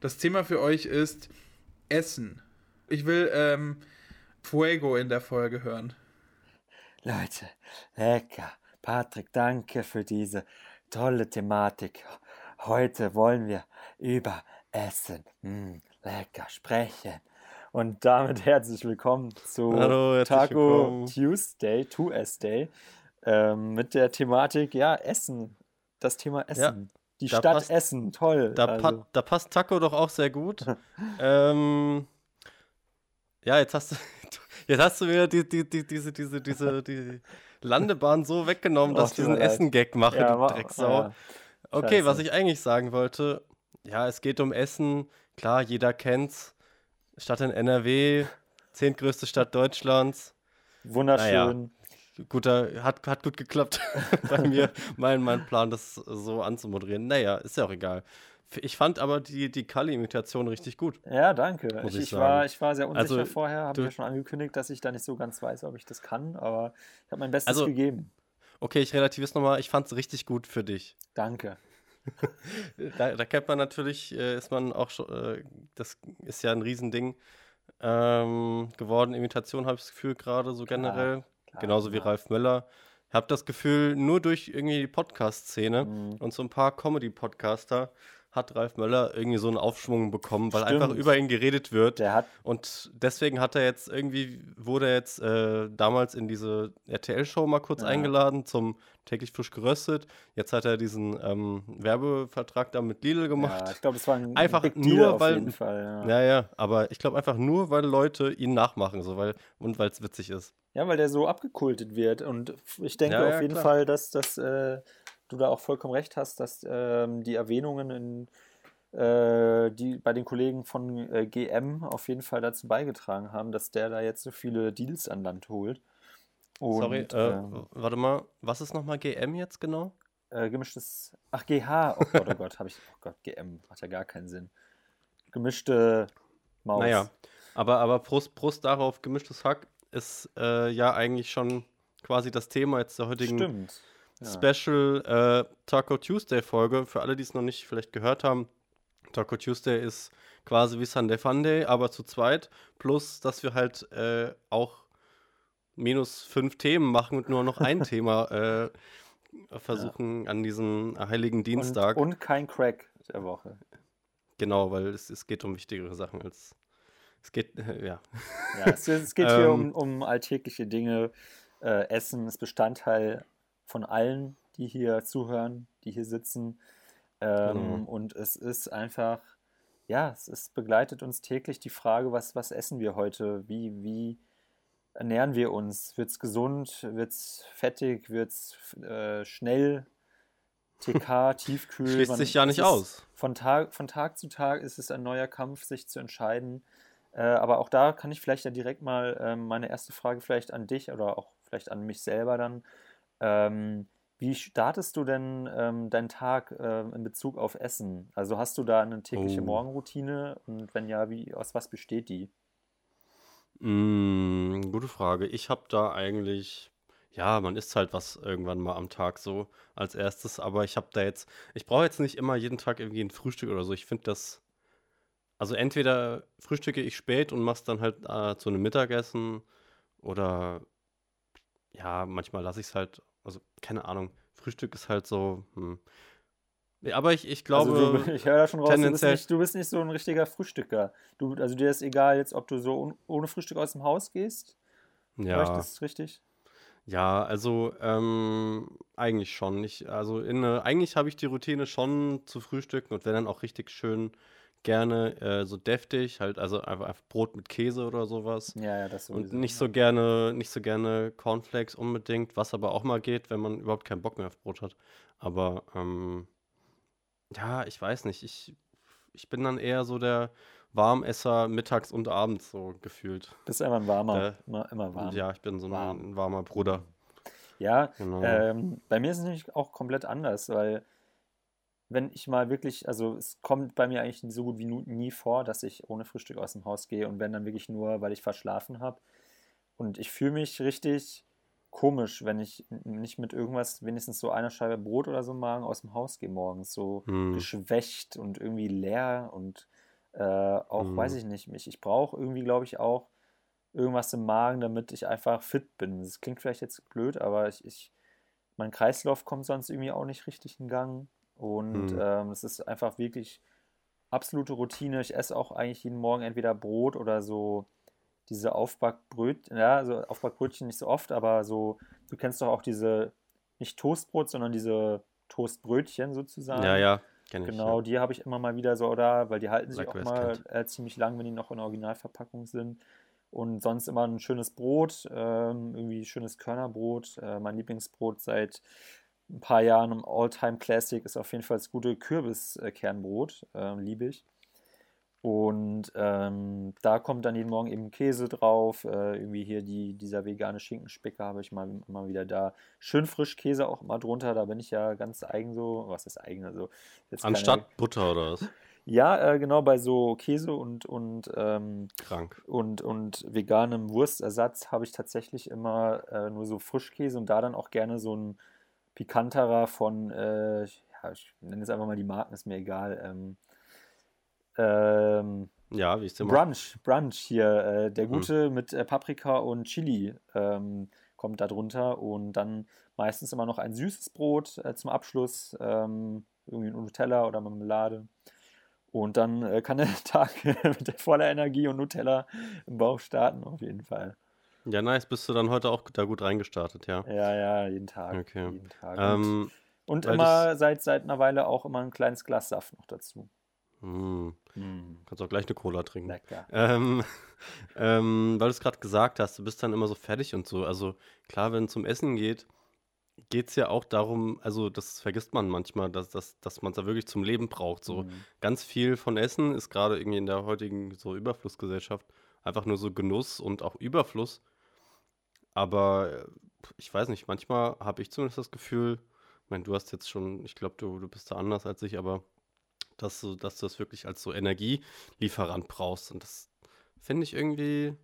Das Thema für euch ist Essen. Ich will ähm, Fuego in der Folge hören. Leute, lecker. Patrick, danke für diese tolle Thematik. Heute wollen wir über Essen, mm, lecker sprechen. Und damit herzlich willkommen zu Hallo, Taco willkommen. Tuesday, 2S-Day, ähm, mit der Thematik, ja, Essen. Das Thema Essen. Die da Stadt passt- Essen, toll. Da, also, pa da passt Taco doch auch sehr gut. ähm, ja, jetzt hast du, jetzt hast du mir die, die, die, diese, diese, diese, die Landebahn so weggenommen, dass Oh, ich tut diesen. Essen-Gag mache, ja, du Drecksau. ja. Okay, Scheiße. was ich eigentlich sagen wollte, ja, es geht um Essen. Klar, jeder kennt's. Stadt in NRW, zehntgrößte Stadt Deutschlands. Wunderschön. Guter, hat, hat gut geklappt bei mir, mein, mein Plan, das so anzumoderieren. Naja, ist ja auch egal. Ich fand aber die, die Kali-Imitation richtig gut. Ja, danke. Ich, ich ich, war, ich war sehr unsicher Also, vorher, habe ja schon angekündigt, dass ich da nicht so ganz weiß, ob ich das kann, aber ich habe mein Bestes Also- gegeben. Okay, ich relativiere es nochmal. Ich fand es richtig gut für dich. Danke. Da, da kennt man natürlich, äh, ist man auch schon, äh, das ist ja ein Riesending ähm, geworden. Imitation habe ich das Gefühl gerade so generell. Klar, Genauso wie. Ralf Möller. Ich habe das Gefühl, nur durch irgendwie die Podcast-Szene Mhm. und so ein paar Comedy-Podcaster hat Ralf Möller irgendwie so einen Aufschwung bekommen, weil einfach Stimmt. über ihn geredet wird. Der hat, Und deswegen hat er jetzt irgendwie, wurde er jetzt äh, damals in diese RTL-Show mal kurz Ja. eingeladen zum täglich frisch geröstet. Jetzt hat er diesen ähm, Werbevertrag da mit Lidl ja, gemacht. ich glaube, das war ein Einfach Big Deal nur, auf weil- jeden Fall. Ja. Ja. ja, aber ich glaube einfach nur, weil Leute ihn nachmachen, so weil und weil es witzig ist. Ja, weil der so abgekultet wird und ich denke Ja, ja, auf jeden klar. Fall, dass, dass äh, du da auch vollkommen recht hast, dass ähm, die Erwähnungen in äh, die bei den Kollegen von äh, GM auf jeden Fall dazu beigetragen haben, dass der da jetzt so viele Deals an Land holt. Und, Sorry, äh, ähm, warte mal, was ist nochmal GM jetzt genau? Äh, gemischtes. Ach, GH. Oh Gott, oh Gott, habe ich. Oh Gott, GM. Macht ja gar keinen Sinn. Gemischte Maus. Naja, aber, aber Prost, Prost darauf, gemischtes Hack ist äh, ja eigentlich schon quasi das Thema jetzt der heutigen. Ja. Special äh, Taco Tuesday Folge. Für alle, die es noch nicht vielleicht gehört haben, Taco Tuesday ist quasi wie Sunday Funday, aber zu zweit. Plus, dass wir halt äh, auch minus fünf Themen machen und nur noch ein Thema äh, versuchen an diesem heiligen Dienstag. Und, und kein Crack der Woche. genau, weil es, es geht um wichtigere Sachen als. Es geht, ja. Ja, es, es geht hier um, Ähm. um alltägliche Dinge. Äh, Essen ist Bestandteil von allen, die hier zuhören, die hier sitzen. Ähm, Genau. Und es ist einfach, ja, es ist, begleitet uns täglich die Frage, was, was essen wir heute? Wie, wie ernähren wir uns? Wird es gesund? Wird es fettig? Wird es äh, schnell? TK, Tiefkühl. Schließt Man- sich ja nicht aus. Von Tag, von Tag zu Tag ist es ein neuer Kampf, sich zu entscheiden. Äh, aber auch da kann ich vielleicht ja direkt mal ähm, meine erste Frage vielleicht an dich oder auch vielleicht an mich selber dann. Ähm, wie startest du denn ähm, deinen Tag ähm, in Bezug auf Essen? Also hast du da eine tägliche Oh. Morgenroutine und wenn ja, wie, aus was besteht die? Mm, gute Frage. Ich habe da eigentlich, ja, man isst halt was irgendwann mal am Tag so als erstes, aber ich habe da jetzt, ich brauche jetzt nicht immer jeden Tag irgendwie ein Frühstück oder so. Ich finde das, also entweder frühstücke ich spät und mach's dann halt äh, zu einem Mittagessen oder ja, manchmal lasse ich es halt, also keine Ahnung. Frühstück ist halt so, hm. Aber ich, ich glaube, also du, ich höre da schon raus, du bist, nicht, du bist nicht so ein richtiger Frühstücker. Du, also dir ist egal jetzt, ob du so un, ohne Frühstück aus dem Haus gehst. Ja. das richtig? Ja, also ähm, eigentlich schon. Ich, also in, ne- eigentlich habe ich die Routine schon zu frühstücken und wenn dann auch richtig schön gerne äh, so deftig, halt also einfach, Brot mit Käse oder sowas. Ja, ja, das Und sowieso. nicht so gerne, nicht so gerne Cornflakes unbedingt, was aber auch mal geht, wenn man überhaupt keinen Bock mehr auf Brot hat. Aber ähm, ja, ich weiß nicht. Ich, ich bin dann eher so der Warmesser mittags und abends so gefühlt. Bist einfach ein warmer, Äh, immer, immer warm. Ja, ich bin so ein Warm. warmer Bruder. Ja, Genau. ähm, bei mir ist es nämlich auch komplett anders, weil wenn ich mal wirklich, also es kommt bei mir eigentlich so gut wie nie vor, dass ich ohne Frühstück aus dem Haus gehe und wenn dann wirklich nur, weil ich verschlafen habe. Und ich fühle mich richtig komisch, wenn ich nicht mit irgendwas, wenigstens so einer Scheibe Brot oder so im Magen aus dem Haus gehe morgens. So Hm. geschwächt und irgendwie leer und Äh, auch, Mhm. weiß ich nicht, mich. Ich brauche irgendwie, glaube ich, auch irgendwas im Magen, damit ich einfach fit bin. Das klingt vielleicht jetzt blöd, aber ich, ich mein Kreislauf kommt sonst irgendwie auch nicht richtig in Gang. Und Mhm. ähm, es ist einfach wirklich absolute Routine. Ich esse auch eigentlich jeden Morgen entweder Brot oder so diese Aufbackbrötchen, ja, so Aufbackbrötchen nicht so oft, aber so, du kennst doch auch diese, nicht Toastbrot, sondern diese Toastbrötchen sozusagen. Ja, ja, kenne ich. Genau, ja. die habe ich immer mal wieder so da, weil die halten sich Like auch mal äh, ziemlich lang, wenn die noch in der Originalverpackung sind. Und sonst immer ein schönes Brot, ähm, irgendwie schönes Körnerbrot. Äh, mein Lieblingsbrot seit ein paar Jahren im All-Time Classic ist auf jeden Fall das gute Kürbiskernbrot, ähm, liebe ich. Und ähm, da kommt dann jeden Morgen eben Käse drauf. Äh, irgendwie hier die, dieser vegane Schinkenspicker habe ich mal immer wieder da. Schön frisch Käse auch immer drunter. Da bin ich ja ganz eigen so. Was ist eigen? Also jetzt keine- Anstatt Butter oder was? ja, äh, genau, bei so Käse und, und, ähm, Krank. und, und veganem Wurstersatz habe ich tatsächlich immer äh, nur so Frischkäse und da dann auch gerne so ein pikanterer von, äh, ja, ich nenne jetzt einfach mal die Marken, ist mir egal. Ähm, ähm, Ja, wie ich es immer. Brunch, Brunch hier, äh, der Hm. gute mit äh, Paprika und Chili ähm, kommt da drunter und dann meistens immer noch ein süßes Brot äh, zum Abschluss, ähm, irgendwie ein Nutella oder Marmelade. Und dann äh, kann der Tag mit der voller Energie und Nutella im Bauch starten, auf jeden Fall. Ja, nice. Bist du dann heute auch da gut reingestartet, ja. Ja, ja, jeden Tag. Okay. Jeden Tag. und Ähm, und immer seit, seit einer Weile auch immer ein kleines Glas Saft noch dazu. mh, kannst auch gleich eine Cola trinken. Lecker. Ähm, ähm, weil du es gerade gesagt hast, du bist dann immer so fertig und so. Also klar, wenn es um Essen geht, geht es ja auch darum, also das vergisst man manchmal, dass, dass, dass man es da wirklich zum Leben braucht. So Mhm. ganz viel von Essen ist gerade irgendwie in der heutigen so Überflussgesellschaft einfach nur so Genuss und auch Überfluss. Aber äh, ich weiß nicht, manchmal habe ich zumindest das Gefühl, ich meine, du hast jetzt schon, ich glaube, du, du bist da anders als ich, aber dass du, dass du das wirklich als so Energielieferant brauchst. Und das finde ich irgendwie,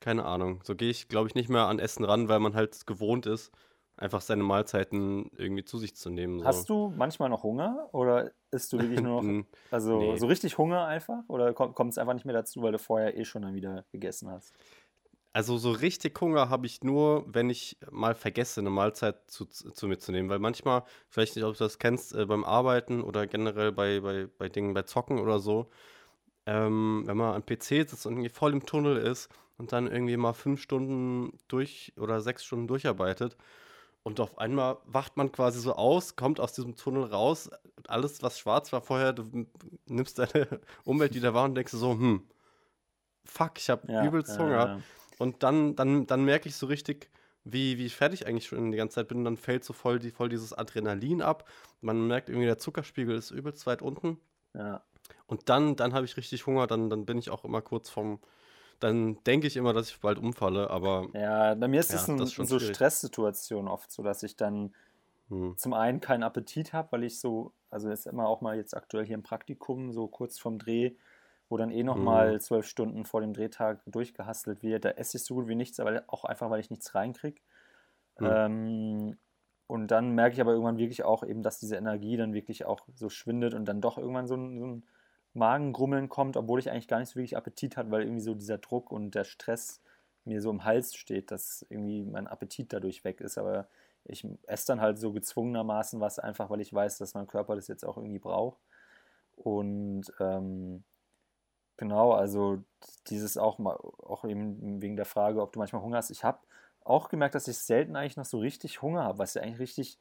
keine Ahnung. So gehe ich, glaube ich, nicht mehr an Essen ran, weil man halt gewohnt ist, einfach seine Mahlzeiten irgendwie zu sich zu nehmen. So. Hast du manchmal noch Hunger oder isst du wirklich nur noch Also Nee. so richtig Hunger einfach? Oder kommt es einfach nicht mehr dazu, weil du vorher eh schon dann wieder gegessen hast? Also so richtig Hunger habe ich nur, wenn ich mal vergesse, eine Mahlzeit zu, zu mir zu nehmen. Weil manchmal, vielleicht nicht, ob du das kennst, äh, beim Arbeiten oder generell bei, bei, bei Dingen, bei Zocken oder so, ähm, wenn man am PC sitzt und irgendwie voll im Tunnel ist und dann irgendwie mal fünf Stunden durch oder sechs Stunden durcharbeitet und auf einmal wacht man quasi so aus, kommt aus diesem Tunnel raus, und alles, was schwarz war vorher, du nimmst deine Umwelt wieder wahr und denkst so, hm, fuck, ich habe Ja, übelst Hunger. ja. Und dann, dann, dann merke ich so richtig, wie, wie fertig eigentlich schon die ganze Zeit bin. Und dann fällt so voll, die, voll dieses Adrenalin ab. Man merkt irgendwie, der Zuckerspiegel ist übelst weit unten. ja. Und dann, dann habe ich richtig Hunger. Dann, dann bin ich auch immer kurz vom. Dann denke ich immer, dass ich bald umfalle. Aber Ja, bei mir ist Ja, es das so schwierig. Stresssituationen oft so, dass ich dann hm, zum einen keinen Appetit habe, weil ich so, also ist immer auch mal jetzt aktuell hier im Praktikum, so kurz vorm Dreh, wo dann eh Mhm. nochmal zwölf Stunden vor dem Drehtag durchgehastelt wird. Da esse ich so gut wie nichts, aber auch einfach, weil ich nichts reinkriege. Mhm. Ähm, und dann merke ich aber irgendwann wirklich auch eben, dass diese Energie dann wirklich auch so schwindet und dann doch irgendwann so ein, so ein Magengrummeln kommt, obwohl ich eigentlich gar nicht so wirklich Appetit hatte, weil irgendwie so dieser Druck und der Stress mir so im Hals steht, dass irgendwie mein Appetit dadurch weg ist. Aber ich esse dann halt so gezwungenermaßen was, einfach weil ich weiß, dass mein Körper das jetzt auch irgendwie braucht. Und ähm, genau, also dieses auch mal, auch eben wegen der Frage, ob du manchmal Hunger hast. Ich habe auch gemerkt, dass ich selten eigentlich noch so richtig Hunger habe, was ja eigentlich richtig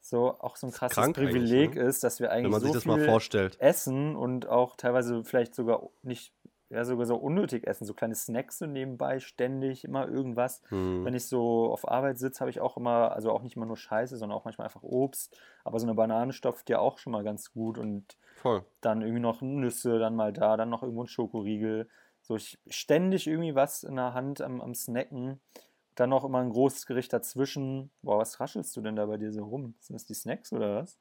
so auch so ein krasses krank Privileg ne? ist, dass wir eigentlich wenn man so sich das viel mal vorstellt. essen und auch teilweise vielleicht sogar nicht, ja sogar so unnötig essen, so kleine Snacks so nebenbei, ständig, immer irgendwas. Hm. Wenn ich so auf Arbeit sitze, habe ich auch immer, also auch nicht immer nur Scheiße, sondern auch manchmal einfach Obst. Aber so eine Banane stopft ja auch schon mal ganz gut und Voll. dann irgendwie noch Nüsse, dann mal da, dann noch irgendwo ein Schokoriegel. So ich, ständig irgendwie was in der Hand am, am Snacken. Dann noch immer ein großes Gericht dazwischen. Boah, was raschelst du denn da bei dir so rum? Sind das die Snacks oder was?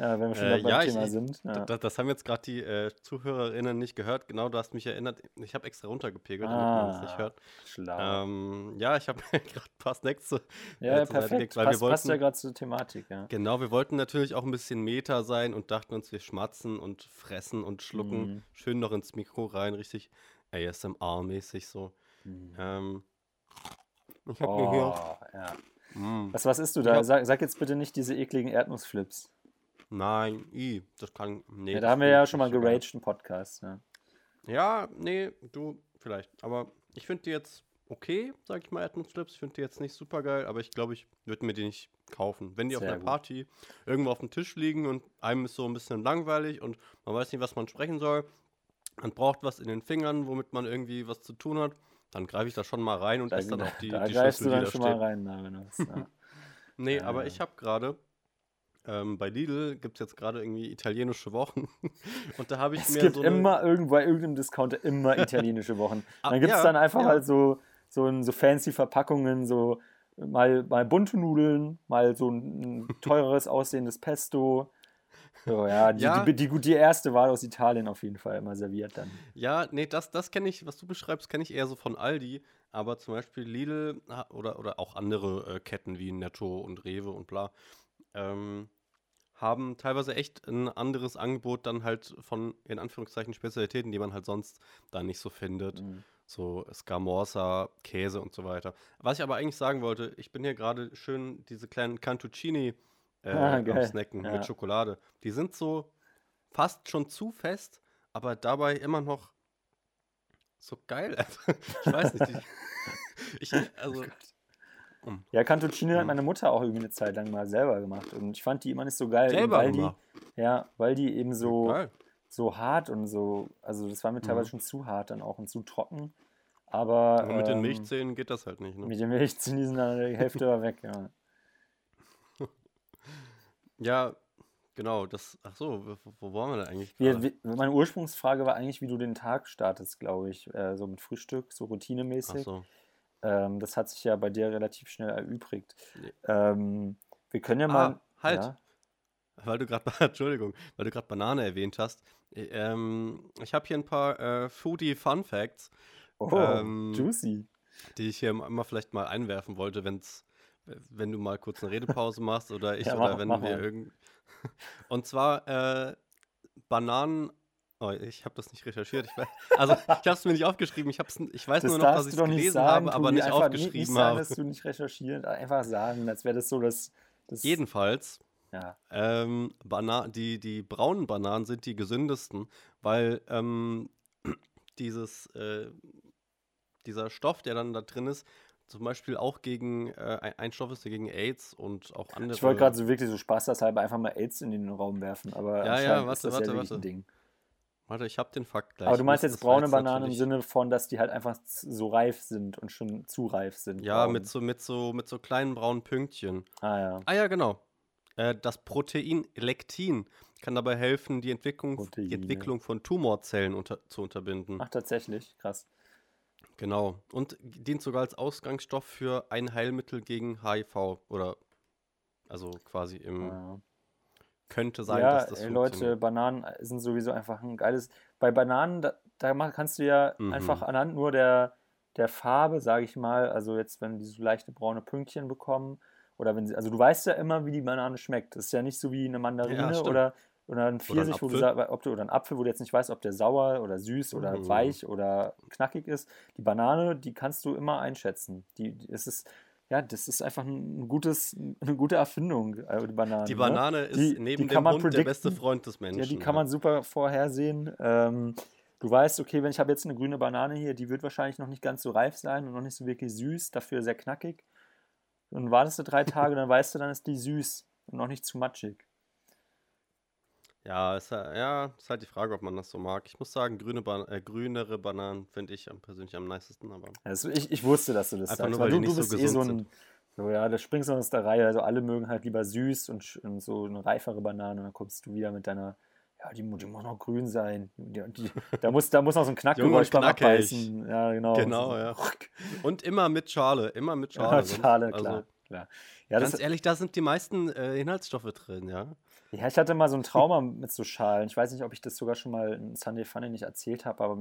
Ja, wenn wir schon Äh, beim ja, Thema ich- sind. Ja. Das, das haben jetzt gerade die äh, ZuhörerInnen nicht gehört. Genau, du hast mich erinnert. Ich habe extra runtergepegelt, damit man das nicht Ah, hört. Schlau. Ähm, ja, ich habe gerade ein paar Snacks zu, ja, äh, perfekt. gelegt, weil Passt, wir passt ja wollten, gerade zur Thematik, ja. genau, wir wollten natürlich auch ein bisschen Meta sein und dachten uns, wir schmatzen und fressen und schlucken Mhm. schön noch ins Mikro rein, richtig ASMR-mäßig so. Mhm. Ähm, ich habe mir hier. Oh, ja. Mm, Was, was isst du da? Sag, sag jetzt bitte nicht diese ekligen Erdnussflips. Nein, i, das kann. Nee, Ja, das da haben wir ja schon mal geraged im Podcast. Ja. Ja, nee, du vielleicht. Aber ich finde die jetzt okay, sag ich mal, Erdnussflips. Ich finde die jetzt nicht super geil, aber ich glaube, ich würde mir die nicht kaufen. Wenn die auf Sehr einer gut. Party irgendwo auf dem Tisch liegen und einem ist so ein bisschen langweilig und man weiß nicht, was man sprechen soll, man braucht was in den Fingern, womit man irgendwie was zu tun hat, dann greife ich da schon mal rein und Da, esse dann auch die, da die greifst Schlüssel, du dann die da schon stehen. mal rein, Marinos. Ja. Nee, Ja. aber ich habe gerade ähm, bei Lidl gibt es jetzt gerade irgendwie italienische Wochen. Und da habe ich Es mir gibt so immer irgendwo bei irgendeinem Discounter immer italienische Wochen. Ah, Dann gibt es ja, dann einfach ja. halt so, so, so fancy Verpackungen, so mal, mal bunte Nudeln, mal so ein, teureres aussehendes Pesto. So, ja, die, Ja. Die, die, die, erste Wahl aus Italien auf jeden Fall immer serviert dann. Ja, nee, das, das kenne ich, was du beschreibst, kenne ich eher so von Aldi. Aber zum Beispiel Lidl oder, oder auch andere äh, Ketten wie Netto und Rewe und bla, ähm, haben teilweise echt ein anderes Angebot dann halt von, in Anführungszeichen, Spezialitäten, die man halt sonst da nicht so findet. Mhm. So Scamorza, Käse und so weiter. Was ich aber eigentlich sagen wollte, ich bin hier gerade schön diese kleinen Cantuccini äh, Ah, am. Snacken Ja. mit Schokolade. Die sind so fast schon zu fest, aber dabei immer noch so geil. ich weiß nicht. Ich, also, Ja, Cantuccine hat Mhm. meine Mutter auch irgendwie eine Zeit lang mal selber gemacht. Und ich fand die immer nicht so geil, Selber weil die, ja, weil die eben so, geil. so hart und so, also das war mir Mhm. teilweise schon zu hart dann auch und zu trocken. Aber, Aber mit den ähm, Milchzähnen geht das halt nicht. Ne? Mit den Milchzähnen sind dann die Hälfte war weg, ja. Ja, genau. Das, ach so, wo, wo waren wir denn eigentlich gerade? wir, meine Ursprungsfrage war eigentlich, wie du den Tag startest, glaube ich. Äh, so mit Frühstück, so Ach routinemäßig. so. Ähm, das hat sich ja bei dir relativ schnell erübrigt. Nee. Ähm, wir können ja mal. Ah, halt. Ja, Weil du gerade, Entschuldigung, weil du gerade Banane erwähnt hast. Äh, Ähm, ich habe hier ein paar äh, Foodie Fun Facts, oh, Ähm, juicy. die ich hier immer vielleicht mal einwerfen wollte, wenn's, wenn du mal kurz eine Redepause machst oder ich Ja, oder mach- wenn mach wir mal. irgend. Und zwar äh, Bananen. Oh, ich habe das nicht recherchiert. Ich weiß, also ich habe es mir nicht aufgeschrieben. Ich, hab's, ich weiß Das nur noch, dass ich es nicht gelesen sagen, habe, aber nicht aufgeschrieben nicht sagen, habe. dass du nicht recherchiert, einfach sagen, als wäre das so das. das Jedenfalls Ja. Ähm, die, die braunen Bananen sind die gesündesten, weil ähm, dieses, äh, dieser Stoff, der dann da drin ist, zum Beispiel auch gegen, äh, ein- Stoff ist, der gegen AIDS und auch andere. Ich wollte gerade so wirklich so spaßeshalber einfach mal AIDS in den Raum werfen, aber Ja, ja, warte, ist das warte, ja warte. ein Ding. Warte, ich habe den Fakt gleich. aber du meinst jetzt braune Bananen im natürlich- Sinne von, dass die halt einfach so reif sind und schon zu reif sind. Ja, braun. mit so, mit, so, mit so kleinen braunen Pünktchen. Ah ja. Ah ja, genau. Äh, das Protein Lektin kann dabei helfen, die Entwicklung, die. Entwicklung von Tumorzellen unter, zu unterbinden. Ach, tatsächlich, krass. Genau. Und dient sogar als Ausgangsstoff für ein Heilmittel gegen HIV. Oder also quasi im Ja. Könnte sein, ja, dass das ey, Leute, funktioniert. Bananen sind sowieso einfach ein geiles. Bei Bananen, da, da kannst du ja Mhm. einfach anhand nur der, der Farbe, sage ich mal, also jetzt, wenn die so leichte braune Pünktchen bekommen, oder wenn sie, also du weißt ja immer, wie die Banane schmeckt. Das ist ja nicht so wie eine Mandarine stimmt. oder, oder ein Pfirsich, wo du Apfel. sagst, ob du, oder ein Apfel, wo du jetzt nicht weißt, ob der sauer oder süß oder Mhm. weich oder knackig ist. Die Banane, die kannst du immer einschätzen. Die, die es ist, ja, das ist einfach ein gutes, eine gute Erfindung, äh, die Banane. Die ne? Banane ist Die- neben die dem Hund der beste. Freund des Menschen. Ja, die kann man super vorhersehen. Ähm, du weißt, okay, wenn ich habe jetzt eine grüne Banane hier, die wird wahrscheinlich noch nicht ganz so reif sein und noch nicht so wirklich süß, dafür sehr knackig. Und wartest du drei Tage, dann weißt du, dann ist die süß und noch nicht zu matschig. Ja, ist, ja, ist halt die Frage, ob man das so mag. Ich muss sagen, grüne Ban äh, grünere Bananen finde ich persönlich am nicesten, aber Also ich, ich wusste, dass du das Einfach sagst. nur, weil weil du, du nicht so bist eh so ein, so, ja, da springst du aus der Reihe. Also alle mögen halt lieber süß und, und so eine reifere Banane und dann kommst du wieder mit deiner, ja, die, die muss noch grün sein. Die, die, da, muss, da muss noch so ein Knackgeräusch beim. Abbeißen. Ja, genau. Genau, ja. Und immer mit Schale, immer mit Schale. Ja, Schale, also, klar. klar. Ja, ganz ehrlich, da sind die meisten äh, Inhaltsstoffe drin, ja. Ja, ich hatte mal so ein Trauma mit so Schalen. Ich weiß nicht, ob ich das sogar schon mal in Sunday Funny nicht erzählt habe, aber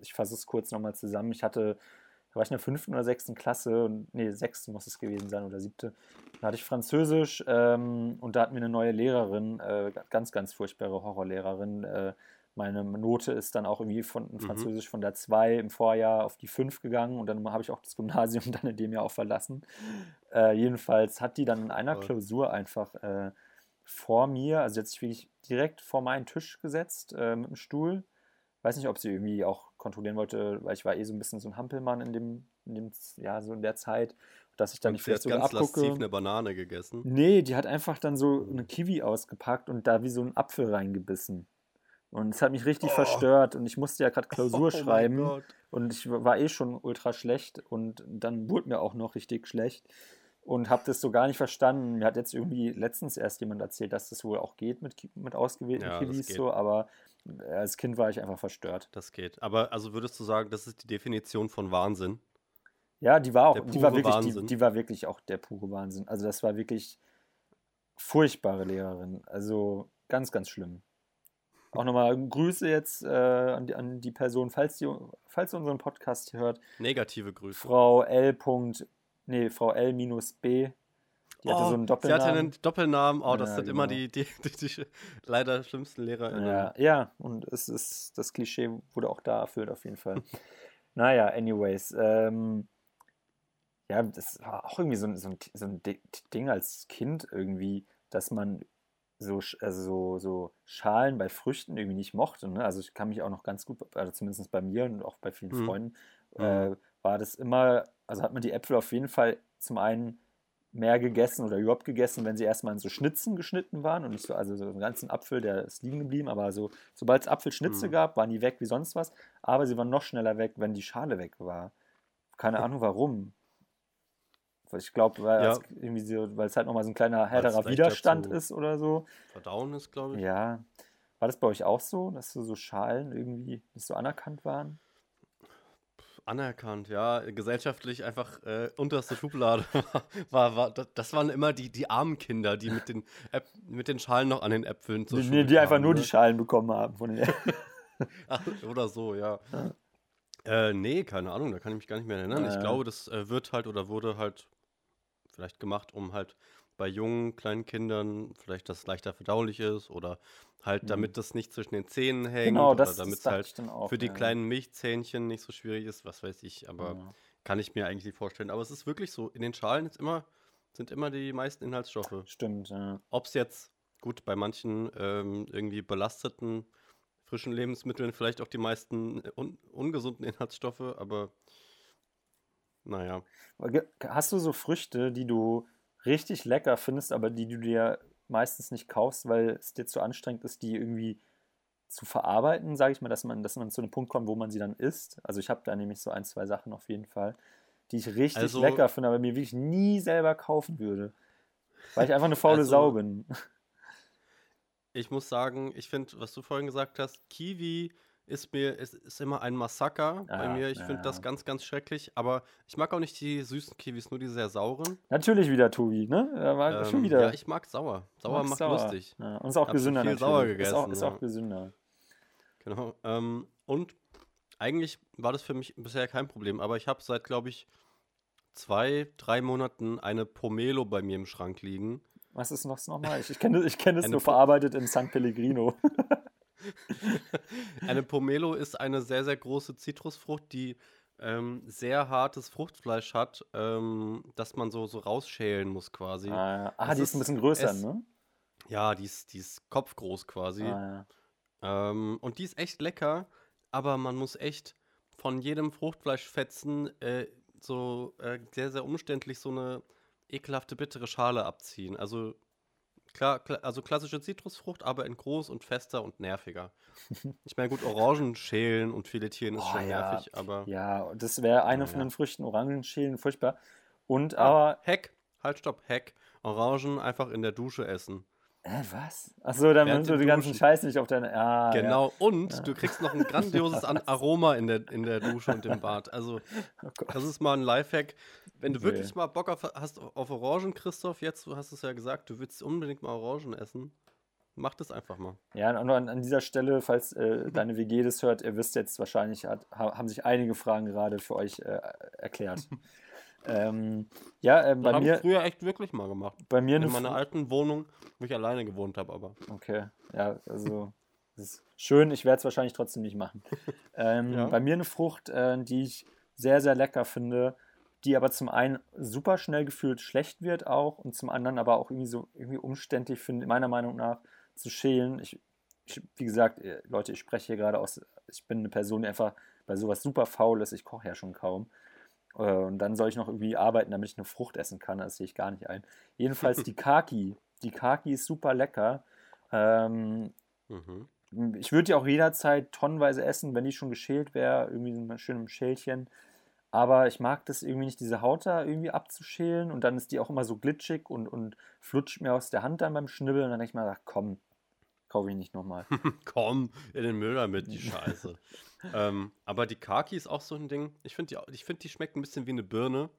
ich fasse es kurz nochmal zusammen. Ich hatte, da war ich in der fünften oder sechsten Klasse, und, nee, sechste muss es gewesen sein oder siebte. Da hatte ich Französisch ähm, und da hatten wir eine neue Lehrerin, äh, ganz, ganz furchtbare Horrorlehrerin. Äh, meine Note ist dann auch irgendwie von Mhm. Französisch von der 2 im Vorjahr auf die 5 gegangen und dann habe ich auch das Gymnasium dann in dem Jahr auch verlassen. Äh, jedenfalls hat die dann in einer. Klausur einfach äh, vor mir, also jetzt sich wirklich direkt vor meinen Tisch gesetzt äh, mit dem Stuhl. Weiß nicht, ob sie irgendwie auch kontrollieren wollte, weil ich war eh so ein bisschen so ein Hampelmann in dem, in dem ja, so in der Zeit, dass ich dann nicht sie hat vielleicht sogar ganz abgucke. eine Banane gegessen. Nee, die hat einfach dann so eine Kiwi ausgepackt und da wie so ein Apfel reingebissen. Und es hat mich richtig Oh. verstört und ich musste ja gerade Klausur Oh schreiben und ich war eh schon ultra schlecht und dann wurde mir auch noch richtig schlecht und habe das so gar nicht verstanden. Mir hat jetzt irgendwie letztens erst jemand erzählt, dass das wohl auch geht mit, mit ausgewählten Ja, Kiwis so, aber äh, als Kind war ich einfach verstört. Das geht. Aber also würdest du sagen, das ist die Definition von Wahnsinn? Ja, die war auch, die war wirklich, die, die war wirklich auch der pure Wahnsinn. Also das war wirklich furchtbare Lehrerin. Also ganz, ganz schlimm. Auch nochmal Grüße jetzt äh, an, die, an die Person, falls, die, falls ihr unseren Podcast hört. Negative Grüße. Frau L. Nee, Frau L-B. Die hatte so einen Sie hatte Doppelnamen. einen Doppelnamen. Oh, das Ja, sind immer genau. die, die, die, die leider schlimmsten LehrerInnen. Ja, ja, und es ist, das Klischee wurde auch da erfüllt auf jeden Fall. naja, anyways. Ähm, ja, das war auch irgendwie so ein, so ein, so ein Di- Ding als Kind irgendwie, dass man so, also so, so Schalen bei Früchten irgendwie nicht mochte. Ne? Also ich kann mich auch noch ganz gut, also zumindest bei mir und auch bei vielen Mhm. Freunden, Mhm. äh, war das immer, also hat man die Äpfel auf jeden Fall zum einen mehr gegessen oder überhaupt gegessen, wenn sie erstmal in so Schnitzen geschnitten waren und nicht so, also so einen ganzen Apfel, der ist liegen geblieben, aber so, sobald es Apfelschnitze Mhm. gab, waren die weg wie sonst was, aber sie waren noch schneller weg, wenn die Schale weg war. Keine Ahnung warum. Ich glaube, weil, Ja. es so, weil es halt nochmal so ein kleiner härterer Widerstand ist oder so. Verdauen ist, glaube ich. Ja. War das bei euch auch so, dass so, so Schalen irgendwie nicht so anerkannt waren? Anerkannt, ja. Gesellschaftlich einfach äh, unterste Schublade war, war. Das waren immer die, die armen Kinder, die mit den, Äp mit den Schalen noch an den Äpfeln zur Die, die, einfach kamen, nur ne? die Schalen bekommen haben von den Ach, Oder so, ja. Äh, nee, keine Ahnung, da kann ich mich gar nicht mehr erinnern. Ich Ja. glaube, das äh, wird halt oder wurde halt vielleicht gemacht, um halt bei jungen, kleinen Kindern vielleicht das leichter verdaulich ist oder halt Mhm. damit das nicht zwischen den Zähnen hängt Genau, oder damit es halt auch. für die ja. kleinen Milchzähnchen nicht so schwierig ist, was weiß ich, aber Ja. kann ich mir eigentlich nicht vorstellen. Aber es ist wirklich so, in den Schalen ist immer, sind immer die meisten Inhaltsstoffe. Stimmt, ja. Ob es jetzt, gut, bei manchen ähm, irgendwie belasteten frischen Lebensmitteln vielleicht auch die meisten äh, un ungesunden Inhaltsstoffe, aber naja. Hast du so Früchte, die du richtig lecker findest, aber die du dir meistens nicht kaufst, weil es dir zu anstrengend ist, die irgendwie zu verarbeiten, sage ich mal, dass man, dass man zu einem Punkt kommt, wo man sie dann isst? Also ich habe da nämlich so ein, zwei Sachen auf jeden Fall, die ich richtig Also- lecker finde, aber mir wirklich nie selber kaufen würde. Weil ich einfach eine faule Also- Sau bin. Ich muss sagen, ich finde, was du vorhin gesagt hast, Kiwi ist mir, ist, ist immer ein Massaker bei Ja, mir. Ich ja, finde das ja. ganz, ganz schrecklich, aber ich mag auch nicht die süßen Kiwis, nur die sehr sauren. Natürlich wieder Tobi, ne? War schon Ähm, wieder. Ja, ich mag sauer. Sauer macht sauer. lustig. Und ist auch Hab gesünder viel natürlich. sauer ist auch, gegessen, ist auch gesünder. Genau. Ähm, und eigentlich war das für mich bisher kein Problem, aber ich habe seit, glaube ich, zwei, drei Monaten eine Pomelo bei mir im Schrank liegen. Was ist noch nochmal? Ich, ich kenne ich kenn es nur verarbeitet in San Pellegrino. Eine Pomelo ist eine sehr, sehr große Zitrusfrucht, die ähm, sehr hartes Fruchtfleisch hat, ähm, das man so, so rausschälen muss quasi. Ah, ja. ah die ist ein ist- bisschen größer, es- ne? Ja, die ist, die ist kopfgroß quasi. Ah, ja. Ähm, und die ist echt lecker, aber man muss echt von jedem Fruchtfleischfetzen äh, so äh, sehr, sehr umständlich so eine ekelhafte bittere Schale abziehen. Also klar, kla also klassische Zitrusfrucht, aber in groß und fester und nerviger. ich meine, gut, Orangen schälen und filetieren ist Oh, schon ja. nervig, aber. Ja, das wäre eine Ja, von den Früchten, Orangen schälen, furchtbar. Und Ah, aber, Heck, halt, stopp, Heck. Orangen einfach in der Dusche essen. Äh, was? Achso, dann nimmst du den ganzen Duschen. Scheiß nicht auf deine, ah, ja. genau, und du kriegst noch ein grandioses An Aroma in der, in der Dusche und im Bad. Also, Oh. Das ist mal ein Lifehack. Wenn du Nee. wirklich mal Bock auf, hast auf Orangen, Christoph, jetzt, du hast es ja gesagt, du willst unbedingt mal Orangen essen. Mach das einfach mal. Ja, und an, an dieser Stelle, falls äh, deine WG das hört, ihr wisst jetzt wahrscheinlich, hat, haben sich einige Fragen gerade für euch äh, erklärt. ähm, ja, äh, bei mir. ich früher echt wirklich mal gemacht. Bei mir In eine meiner alten Wohnung, wo ich alleine gewohnt habe, aber. Okay, ja, also das ist schön, ich werde es wahrscheinlich trotzdem nicht machen. Ähm, Ja. Bei mir eine Frucht, äh, die ich sehr, sehr lecker finde, die aber zum einen super schnell gefühlt schlecht wird auch und zum anderen aber auch irgendwie so irgendwie umständlich finde, meiner Meinung nach, zu schälen. Ich, ich, wie gesagt, äh, Leute, ich spreche hier gerade aus, ich bin eine Person, die einfach bei sowas super faul ist, ich koche ja schon kaum. Äh, Und dann soll ich noch irgendwie arbeiten, damit ich eine Frucht essen kann. Das sehe ich gar nicht ein. Jedenfalls die Kaki. Die Kaki ist super lecker. Ähm, Mhm. ich würde die auch jederzeit tonnenweise essen, wenn die schon geschält wäre, irgendwie so schön im Schälchen. Aber ich mag das irgendwie nicht, diese Haut da irgendwie abzuschälen und dann ist die auch immer so glitschig und, und flutscht mir aus der Hand dann beim Schnibbeln und dann denke ich mir, ach komm, kaufe ich nicht nochmal. Komm, in den Müll damit, die Scheiße. ähm, aber die Kaki ist auch so ein Ding. Ich finde, die, ich find, die schmeckt ein bisschen wie eine Birne.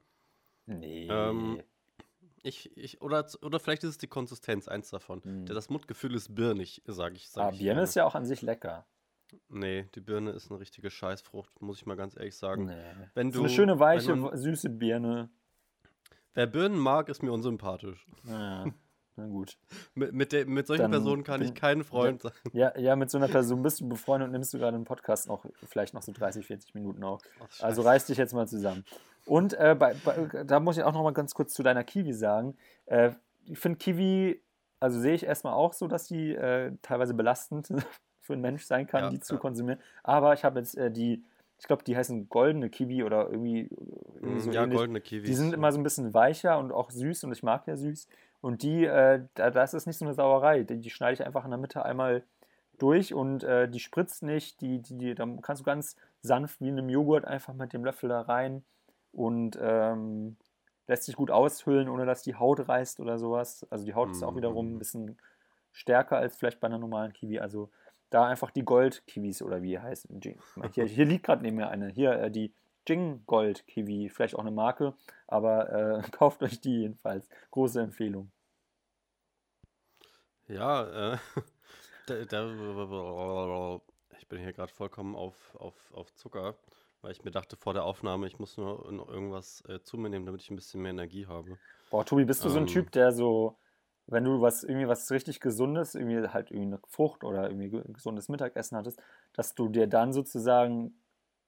Nee. Ähm, Ich, ich, oder, oder vielleicht ist es die Konsistenz, eins davon. Hm. Der, das Mundgefühl ist birnig, sage ich. Sag Aber ich Birne gerne. ist ja auch an sich lecker. Nee, die Birne ist eine richtige Scheißfrucht, muss ich mal ganz ehrlich sagen. Nee. Wenn so du, eine schöne, weiche, man, süße Birne. wer Birnen mag, ist mir unsympathisch. Ja, na gut. Mit, mit, der, mit solchen Dann Personen kann ich bin- kein Freund sein. Ja, ja, mit so einer Person bist du befreundet und nimmst du gerade einen Podcast noch, vielleicht noch so 30, 40 Minuten auf. Ach, Also reiß dich jetzt mal zusammen. Und äh, bei, bei, da muss ich auch noch mal ganz kurz zu deiner Kiwi sagen. Äh, ich finde Kiwi, also sehe ich erstmal auch so, dass die äh, teilweise belastend für einen Mensch sein kann, Ja, die zu ja. konsumieren. Aber ich habe jetzt äh, die, ich glaube, die heißen goldene Kiwi oder irgendwie, irgendwie Mm, so ja, ähnlich. goldene Kiwis. Die sind immer so ein bisschen weicher und auch süß und ich mag ja süß. Und die, äh, da, das ist nicht so eine Sauerei. Die, die schneide ich einfach in der Mitte einmal durch und äh, die spritzt nicht. Die, die, die, da kannst du ganz sanft wie in einem Joghurt einfach mit dem Löffel da rein und ähm, lässt sich gut aushöhlen, ohne dass die Haut reißt oder sowas. Also die Haut ist auch wiederum ein Mm. bisschen stärker als vielleicht bei einer normalen Kiwi. Also da einfach die Gold-Kiwis oder wie heißt Hier, hier liegt gerade neben mir eine. Hier äh, die Jing Gold Kiwi, vielleicht auch eine Marke, aber äh, kauft euch die jedenfalls. Große Empfehlung. Ja, äh, da, da, ich bin hier gerade vollkommen auf, auf, auf Zucker, weil ich mir dachte vor der Aufnahme, ich muss nur irgendwas äh, zu mir nehmen, damit ich ein bisschen mehr Energie habe. Boah, Tobi, bist du so ein Ähm. Typ, der so, wenn du was irgendwie was richtig Gesundes, irgendwie halt irgendwie eine Frucht oder irgendwie ge- gesundes Mittagessen hattest, dass du dir dann sozusagen,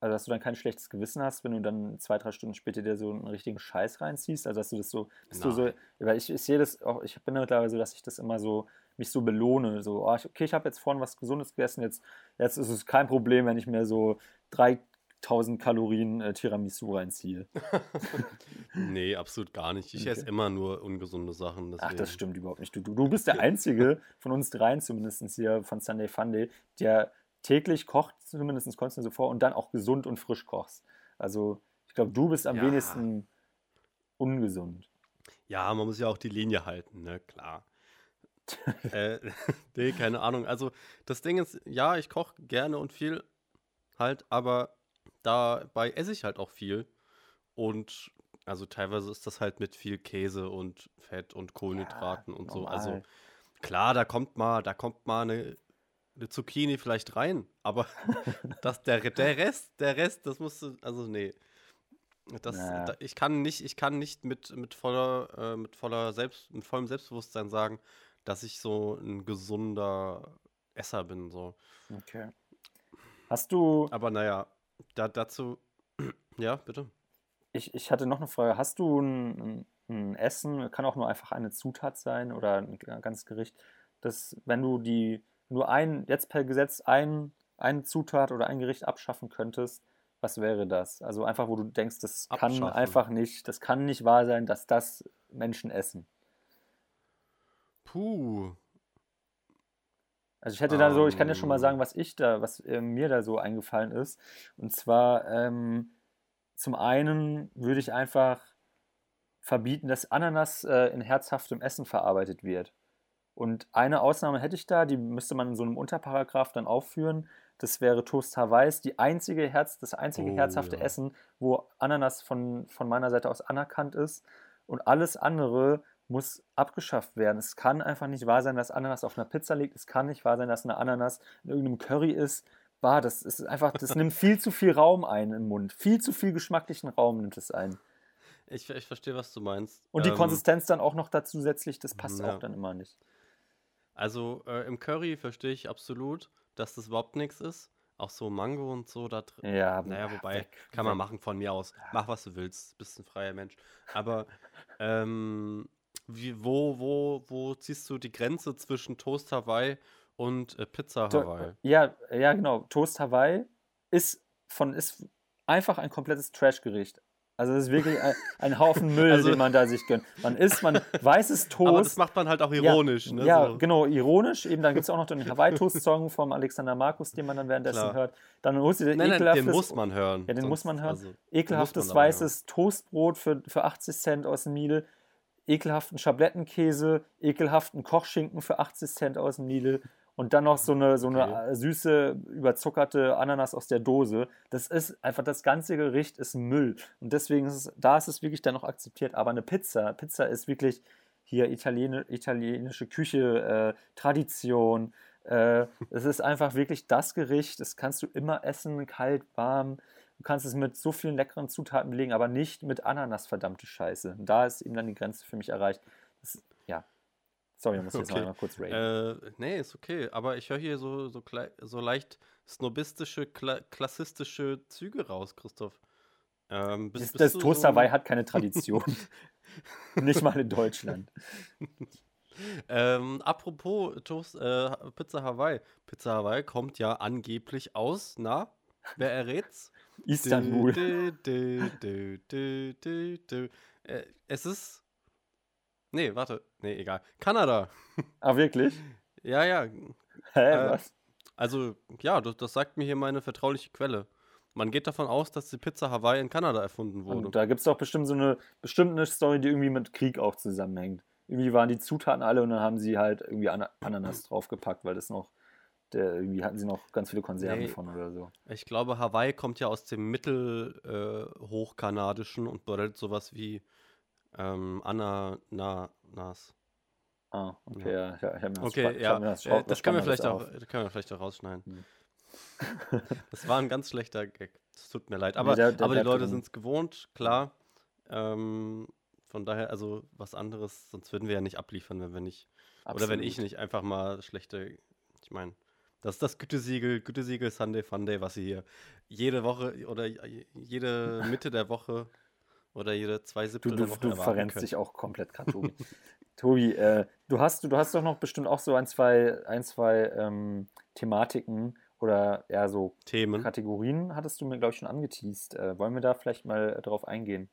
also dass du dann kein schlechtes Gewissen hast, wenn du dann zwei, drei Stunden später dir so einen richtigen Scheiß reinziehst? Also dass du das so, bist du so, weil ich, ich sehe das auch, ich bin mittlerweile so, dass ich das immer so, mich so belohne, so, oh, okay, ich habe jetzt vorhin was Gesundes gegessen, jetzt, jetzt ist es kein Problem, wenn ich mir so 3000 Kalorien äh, Tiramisu reinziehe. Nee, absolut gar nicht. Ich Okay. esse immer nur ungesunde Sachen. Ach, das deswegen- stimmt überhaupt nicht. Du, du, du bist der Einzige von uns dreien, zumindest hier von Sunday Funday, der täglich kocht, zumindest kommst du so vor, und dann auch gesund und frisch kochst. Also, ich glaube, du bist am Ja. wenigsten ungesund. Ja, man muss ja auch die Linie halten, ne, klar. äh, nee, keine Ahnung. Also, das Ding ist, ja, ich koche gerne und viel halt, aber dabei esse ich halt auch viel. Und also teilweise ist das halt mit viel Käse und Fett und Kohlenhydraten und so. Also, normal. klar, da kommt mal, da kommt mal eine, eine Zucchini vielleicht rein, aber das, der, der Rest, der Rest, das musst du, also nee. Das, Ja. da, ich kann nicht, ich kann nicht mit, mit voller, äh, mit voller Selbst, mit vollem Selbstbewusstsein sagen, dass ich so ein gesunder Esser bin. So. Okay. Hast du, Aber naja, da, dazu, ja, bitte. ich, ich hatte noch eine Frage, hast du ein, ein, ein Essen, kann auch nur einfach eine Zutat sein oder ein ganzes Gericht, das, wenn du die, nur ein, jetzt per Gesetz ein, eine Zutat oder ein Gericht abschaffen könntest, was wäre das? Also einfach, wo du denkst, das kann Abschaffen. einfach nicht, das kann nicht wahr sein, dass das Menschen essen. Puh. Also ich hätte da so, ich kann dir schon mal Ähm. sagen, was ich da, was äh, mir da so eingefallen ist. Und zwar, ähm, zum einen würde ich einfach verbieten, dass Ananas äh, in herzhaftem Essen verarbeitet wird. Und eine Ausnahme hätte ich da, die müsste man in so einem Unterparagraph dann aufführen. Das wäre Toast Hawaii, die einzige Herz, das einzige Oh, herzhafte ja. Essen, wo Ananas von, von meiner Seite aus anerkannt ist. Und alles andere muss abgeschafft werden. Es kann einfach nicht wahr sein, dass Ananas auf einer Pizza liegt. Es kann nicht wahr sein, dass eine Ananas in irgendeinem Curry ist. Bah, das ist einfach, das nimmt viel zu viel Raum ein im Mund. Viel zu viel geschmacklichen Raum nimmt es ein. Ich, ich verstehe, was du meinst. Und die Ähm, Konsistenz dann auch noch dazu zusätzlich, das passt ja. auch dann immer nicht. Also äh, im Curry verstehe ich absolut, dass das überhaupt nichts ist. Auch so Mango und so da drin. Ja, Naja, wobei, weg, kann man weg. machen von mir aus. Mach, was du willst. Bist ein freier Mensch. Aber ähm, wie, wo, wo, wo ziehst du die Grenze zwischen Toast Hawaii und äh, Pizza To- Hawaii? Ja, ja, genau. Toast Hawaii ist von ist einfach ein komplettes Trash-Gericht. Also es ist wirklich ein, ein Haufen Müll, Also- den man da sich gönnt. Man isst, man weißes Toast. Aber das macht man halt auch ironisch, ja, ne? Ja, so. genau, ironisch. Eben, dann gibt es auch noch den Hawaii-Toast-Song vom Alexander Markus, den man dann währenddessen Klar. hört. Dann holst du dir Nein, nein, den ekelhaftes, muss man hören. Ja, den sonst- muss man hören. Also, ekelhaftes man weißes Toastbrot für, für 80 Cent aus dem Lidl, ekelhaften Schablettenkäse, ekelhaften Kochschinken für 80 Cent aus dem Lidl und dann noch so eine, so eine Okay. äh, süße, überzuckerte Ananas aus der Dose. Das ist einfach, das ganze Gericht ist Müll. Und deswegen ist es, da ist es wirklich dann noch akzeptiert. Aber eine Pizza, Pizza ist wirklich hier Italien, italienische Küche, äh, Tradition. Äh, es ist einfach wirklich das Gericht, das kannst du immer essen, kalt, warm. Du kannst es mit so vielen leckeren Zutaten belegen, aber nicht mit Ananas, verdammte Scheiße. Und da ist eben dann die Grenze für mich erreicht. Das, Sorry, muss ich jetzt noch Okay. einmal kurz raten. Äh, nee, ist okay. Aber ich höre hier so, so, so leicht snobistische, kla klassistische Züge raus, Christoph. Ähm, bist, das bist das so- Hawaii hat keine Tradition. nicht mal in Deutschland. Ähm, apropos Toast, äh, Pizza Hawaii. Pizza Hawaii kommt ja angeblich aus, na, wer errät's? Istanbul. Du, du, du. Äh, es ist. Nee, warte. Nee, egal. Kanada. Ah, wirklich? Ja, ja. Hä, Äh, was? Also, ja, das, das sagt mir hier meine vertrauliche Quelle. Man geht davon aus, dass die Pizza Hawaii in Kanada erfunden wurde. Und da gibt es doch bestimmt so eine bestimmte Story, die irgendwie mit Krieg auch zusammenhängt. Irgendwie waren die Zutaten alle und dann haben sie halt irgendwie Ana Ananas draufgepackt, weil das noch, der, irgendwie hatten sie noch ganz viele Konserven Nee. von oder so. Ich glaube, Hawaii kommt ja aus dem Mittelhochkanadischen und bedeutet sowas wie ähm, Ananas. Ah, okay, ja. ich mir das Okay, ja, hab mir das äh, das, können wir vielleicht auch, das können wir vielleicht auch rausschneiden. Hm. das war ein ganz schlechter Gag. Es tut mir leid. Aber, der- der aber die Leute sind es gewohnt, klar. Ähm, von daher, also was anderes, sonst würden wir ja nicht abliefern, wenn wir nicht, oder wenn ich Absolut. nicht einfach mal schlechte, ich meine, das ist das Gütesiegel, Gütesiegel Sunday Funday, was sie hier jede Woche oder jede Mitte der Woche oder jede zwei Du, Siebtel du, der Woche du verrennst können. dich auch komplett gerade, Tobi. Tobi, äh, du, hast, du hast doch noch bestimmt auch so ein, zwei, ein, zwei ähm, Thematiken oder eher so Themen. Kategorien, hattest du mir, glaube ich, schon angeteased. Äh, wollen wir da vielleicht mal drauf eingehen?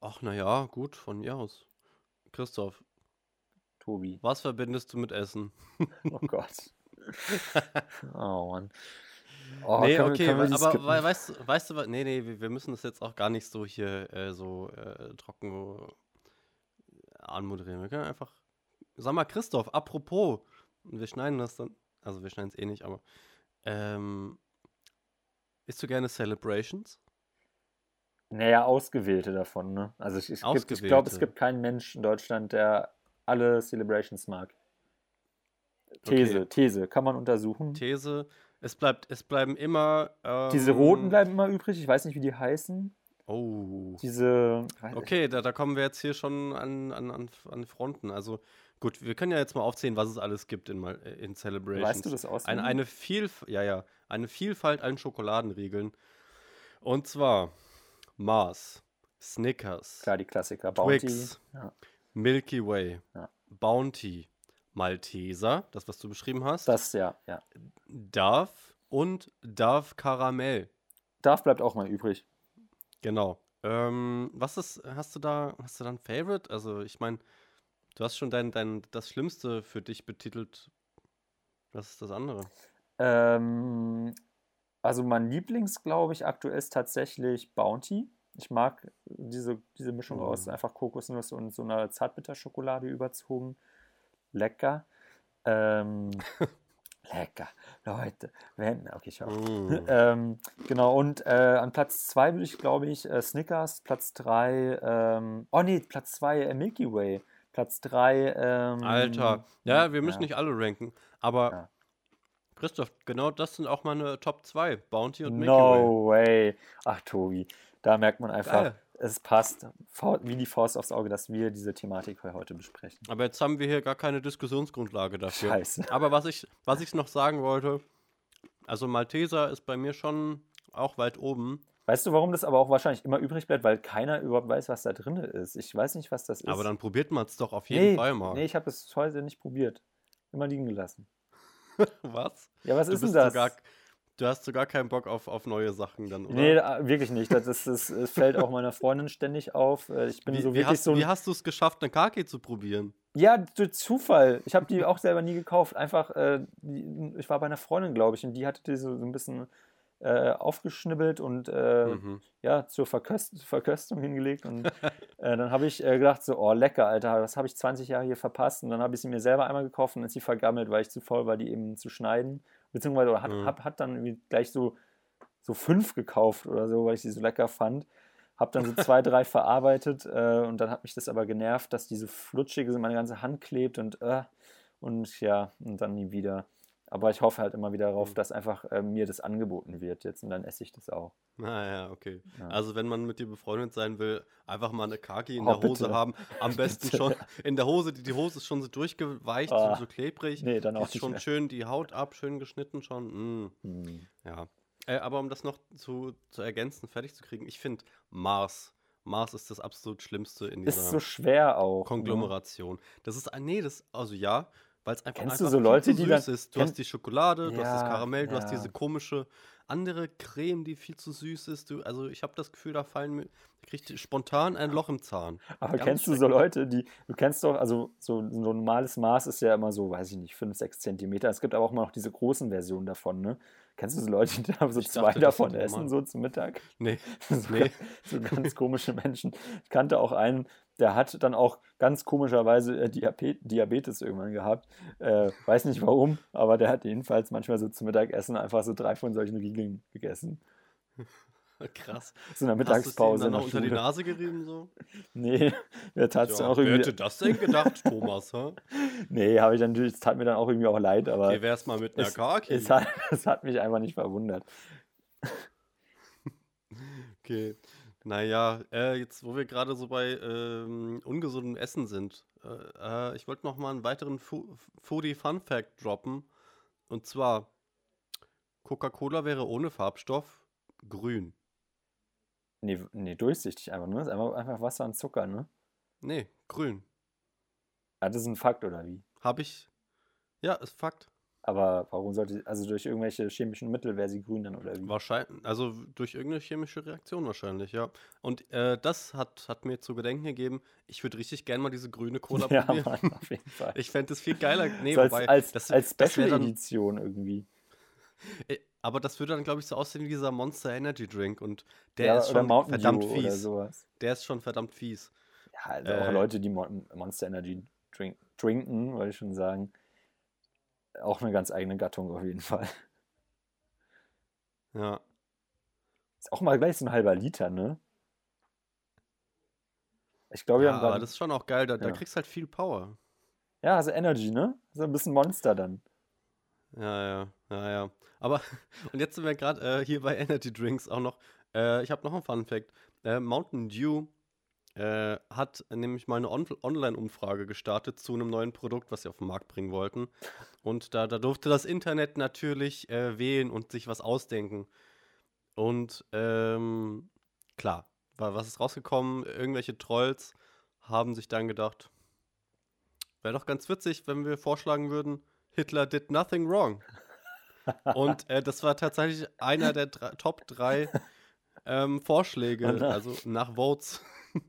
Ach, naja, gut, von mir aus. Christoph, Tobi. was verbindest du mit Essen? Oh Gott. oh Mann. Oh, nee, können okay, können aber wei- weißt, du- weißt du was? Nee, nee, wir wir müssen das jetzt auch gar nicht so hier äh, so äh, trocken äh, anmoderieren. Wir können einfach. Sag mal, Christoph, apropos, wir schneiden das dann, also wir schneiden es eh nicht, aber ähm, isst du gerne Celebrations? Naja, ausgewählte davon, ne? Also ich, ich, gibt- ich glaube, es gibt keinen Menschen in Deutschland, der alle Celebrations mag. These, Okay. These, kann man untersuchen. These, es bleibt, es bleiben immer. Ähm, Diese roten bleiben immer übrig, ich weiß nicht, wie die heißen. Oh. Diese. Okay, da, da kommen wir jetzt hier schon an, an, an, an Fronten. Also gut, wir können ja jetzt mal aufzählen, was es alles gibt in, mal- in Celebrations. Weißt du das auswendig? Eine, eine, Vielf ja, ja, eine Vielfalt an Schokoladenriegeln. Und zwar Mars, Snickers, Klar, die Klassiker. Bounty. Twix, Ja. Milky Way, Ja. Bounty, Malteser, das, was du beschrieben hast, Das, ja, ja. Dove und Dove Karamell. Darf bleibt auch mal übrig. Genau. Ähm, was ist, hast du da, hast du da ein Favorite? Also, ich meine, du hast schon dein, dein, das Schlimmste für dich betitelt. Was ist das andere? Ähm, also mein Lieblings, glaube ich, aktuell ist tatsächlich Bounty. Ich mag diese, diese Mischung aus Mm. einfach Kokosnuss und so einer Zartbitterschokolade überzogen. Lecker. Ähm, Lecker. Leute, wenn. Okay, schau. Mm. ähm, genau, und äh, an Platz 2 würde ich, glaube ich, äh, Snickers, Platz 3, ähm, oh nee, Platz 2 äh, Milky Way, Platz 3, ähm, Alter. Ja, wir müssen ja. nicht alle ranken. Aber Ja. Christoph, genau das sind auch meine Top 2. Bounty und Milky Way. No way. Ach, Tobi, da merkt man einfach, Geil. Es passt wie die Faust aufs Auge, dass wir diese Thematik für heute besprechen. Aber jetzt haben wir hier gar keine Diskussionsgrundlage dafür. Scheiße. Aber was ich, was ich noch sagen wollte, also Malteser ist bei mir schon auch weit oben. Weißt du, warum das aber auch wahrscheinlich immer übrig bleibt? Weil keiner überhaupt weiß, was da drin ist. Ich weiß nicht, was das ist. Aber dann probiert man es doch auf jeden nee, Fall mal. Nee, ich habe es heute nicht probiert. Immer liegen gelassen. Was? Ja, was Du ist denn das? sogar, du hast sogar keinen Bock auf, auf neue Sachen dann, oder? Nee, wirklich nicht. Das, ist, das, fällt auch meiner Freundin ständig auf. Äh, Ich bin wie, so wie, wirklich hast, so ein wie hast du es geschafft, eine Kaki zu probieren? Ja, durch Zufall. Ich habe die auch selber nie gekauft. Einfach, äh, die, ich war bei einer Freundin, glaube ich, und die hatte die so, so ein bisschen äh, aufgeschnibbelt und äh, Mhm. ja, zur Verköst Verköstung hingelegt. Und äh, dann habe ich äh, gedacht, so, oh, lecker, Alter, das habe ich 20 Jahre hier verpasst. Und dann habe ich sie mir selber einmal gekauft und dann ist sie vergammelt, weil ich zu faul war, die eben zu schneiden. Beziehungsweise hat, Mhm. hab, hat dann gleich so, so fünf gekauft oder so, weil ich sie so lecker fand. Hab dann so zwei, drei verarbeitet äh, und dann hat mich das aber genervt, dass diese flutschige so meine ganze Hand klebt und äh, und ja, und dann nie wieder. Aber ich hoffe halt immer wieder darauf, Mhm. dass einfach äh, mir das angeboten wird jetzt und dann esse ich das auch. Naja, okay. Ja. Also wenn man mit dir befreundet sein will, einfach mal eine Kaki in Oh, der Hose bitte. haben. Am besten Bitte. schon in der Hose, die, die Hose ist schon so durchgeweicht, Ah. so, klebrig. Nee, dann auch ist schon mehr. schön die Haut ab, schön geschnitten schon. Mm, Hm. ja. Äh, aber um das noch zu, zu ergänzen, fertig zu kriegen, ich finde Mars. Mars ist das absolut Schlimmste in dieser Ist so schwer auch. Ne? Konglomeration. Das ist, ein- nee, das, also ja, weil es einfach, Kennst einfach du so Leute, zu die dann- süß ist. Du hast die Schokolade, du hast das Ja, Karamell, du hast ja. diese komische andere Creme, die viel zu süß ist. Du, also ich habe das Gefühl, da fallen mir, kriegt spontan ein Loch im Zahn. Aber Ganz kennst du so Leute, die, du kennst doch, also so, so ein normales Maß ist ja immer so, weiß ich nicht, 5, 6 Zentimeter. Es gibt aber auch immer noch diese großen Versionen davon, ne? Kennst du so Leute, die da so Ich zwei dachte, davon essen, normal. so zum Mittag? Nee, So, Nee. so ganz komische Menschen. Ich kannte auch einen, der hat dann auch ganz komischerweise äh, Diabe- Diabetes irgendwann gehabt. Äh, weiß nicht warum, aber der hat jedenfalls manchmal so zum Mittagessen einfach so drei von solchen Riegeln gegessen. Krass. So in der Hast du Mittagspause dann in der noch unter die. Nase gerieben so? Nee, der tat es dann auch wer irgendwie. hätte das denn gedacht, Thomas? hä? Nee, habe ich dann natürlich, es tat mir dann auch irgendwie auch leid, aber Wie wär's mal mit einer es, Kaki? es, hat, es hat mich einfach nicht verwundert. Okay. Naja, äh, jetzt wo wir gerade so bei ähm, ungesundem Essen sind, äh, äh, ich wollte noch mal einen weiteren Fu Foodie Fun Fact droppen. Und zwar, Coca-Cola wäre ohne Farbstoff grün. Nee, nee durchsichtig einfach, ne? Ist einfach, einfach Wasser und Zucker, ne? Nee, grün. Ah, das ist ein Fakt, oder wie? Habe ich. Ja, ist Fakt. Aber warum sollte, also durch irgendwelche chemischen Mittel wäre sie grün dann, oder wie? Wahrscheinlich, also durch irgendeine chemische Reaktion wahrscheinlich, ja. Und äh, das hat, hat mir zu gedenken gegeben, ich würde richtig gern mal diese grüne Cola Ja, probieren. Mann, auf jeden Fall. Ich fände es viel geiler. Nee, so als, wobei, als, das, als Special-Edition irgendwie. Aber das würde dann, glaube ich, so aussehen wie dieser Monster Energy Drink und der ja, ist schon Mountain verdammt Dew fies. Der ist schon verdammt fies. Ja, also Äh, auch Leute, die Mon Monster Energy drink trinken, wollte ich schon sagen. Auch eine ganz eigene Gattung auf jeden Fall. Ja. Ist auch mal gleich so ein halber Liter, ne? Ich glaube, ja haben aber das ist schon auch geil, da, da Ja. kriegst halt viel Power. Ja, also Energy, ne? So ein bisschen Monster dann. Ja, ja, ja, ja. Aber, und jetzt sind wir gerade äh, hier bei Energy Drinks auch noch. Äh, ich habe noch einen Fun Fact. Äh, Mountain Dew äh, hat nämlich mal eine On Online-Umfrage gestartet zu einem neuen Produkt, was sie auf den Markt bringen wollten. Und da, da durfte das Internet natürlich äh, wählen und sich was ausdenken. Und ähm, klar, wa- was ist rausgekommen? Irgendwelche Trolls haben sich dann gedacht, wäre doch ganz witzig, wenn wir vorschlagen würden, Hitler did nothing wrong. Und äh, das war tatsächlich einer der drei, Top 3 ähm, Vorschläge, Oh also nach Votes.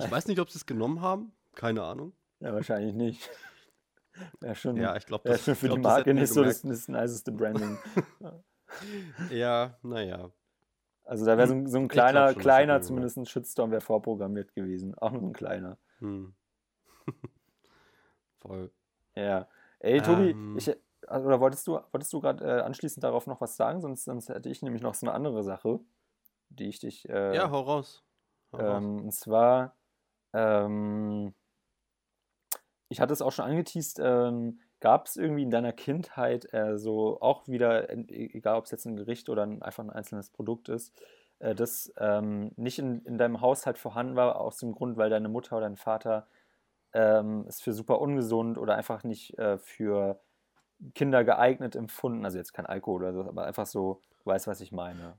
Ich weiß nicht, ob sie es genommen haben. Keine Ahnung. Ja, wahrscheinlich nicht. Wäre schon, Ja, ich glaube, wär das, schon für die glaub, das Marke nicht so das, das niceste Branding. Ja, naja. Also da wäre so, ein- so ein kleiner, schon, kleiner zumindest ein Shitstorm wäre vorprogrammiert gewesen. Auch nur ein kleiner. Hm. Voll. Ja. Ey, Tobi, Ähm. ich, also, oder wolltest du, wolltest du gerade äh, anschließend darauf noch was sagen? Sonst, sonst hätte ich nämlich noch so eine andere Sache, die ich dich. Äh, Ja, hau raus. Hau raus. ähm, und zwar, ähm, ich hatte es auch schon angeteased, ähm, gab es irgendwie in deiner Kindheit äh, so auch wieder, e- egal ob es jetzt ein Gericht oder ein, einfach ein einzelnes Produkt ist, äh, das ähm, nicht in, in deinem Haushalt vorhanden war, aus dem Grund, weil deine Mutter oder dein Vater ähm, es für super ungesund oder einfach nicht äh, für Kinder geeignet empfunden, also jetzt kein Alkohol oder so, aber einfach so, du weißt, was ich meine.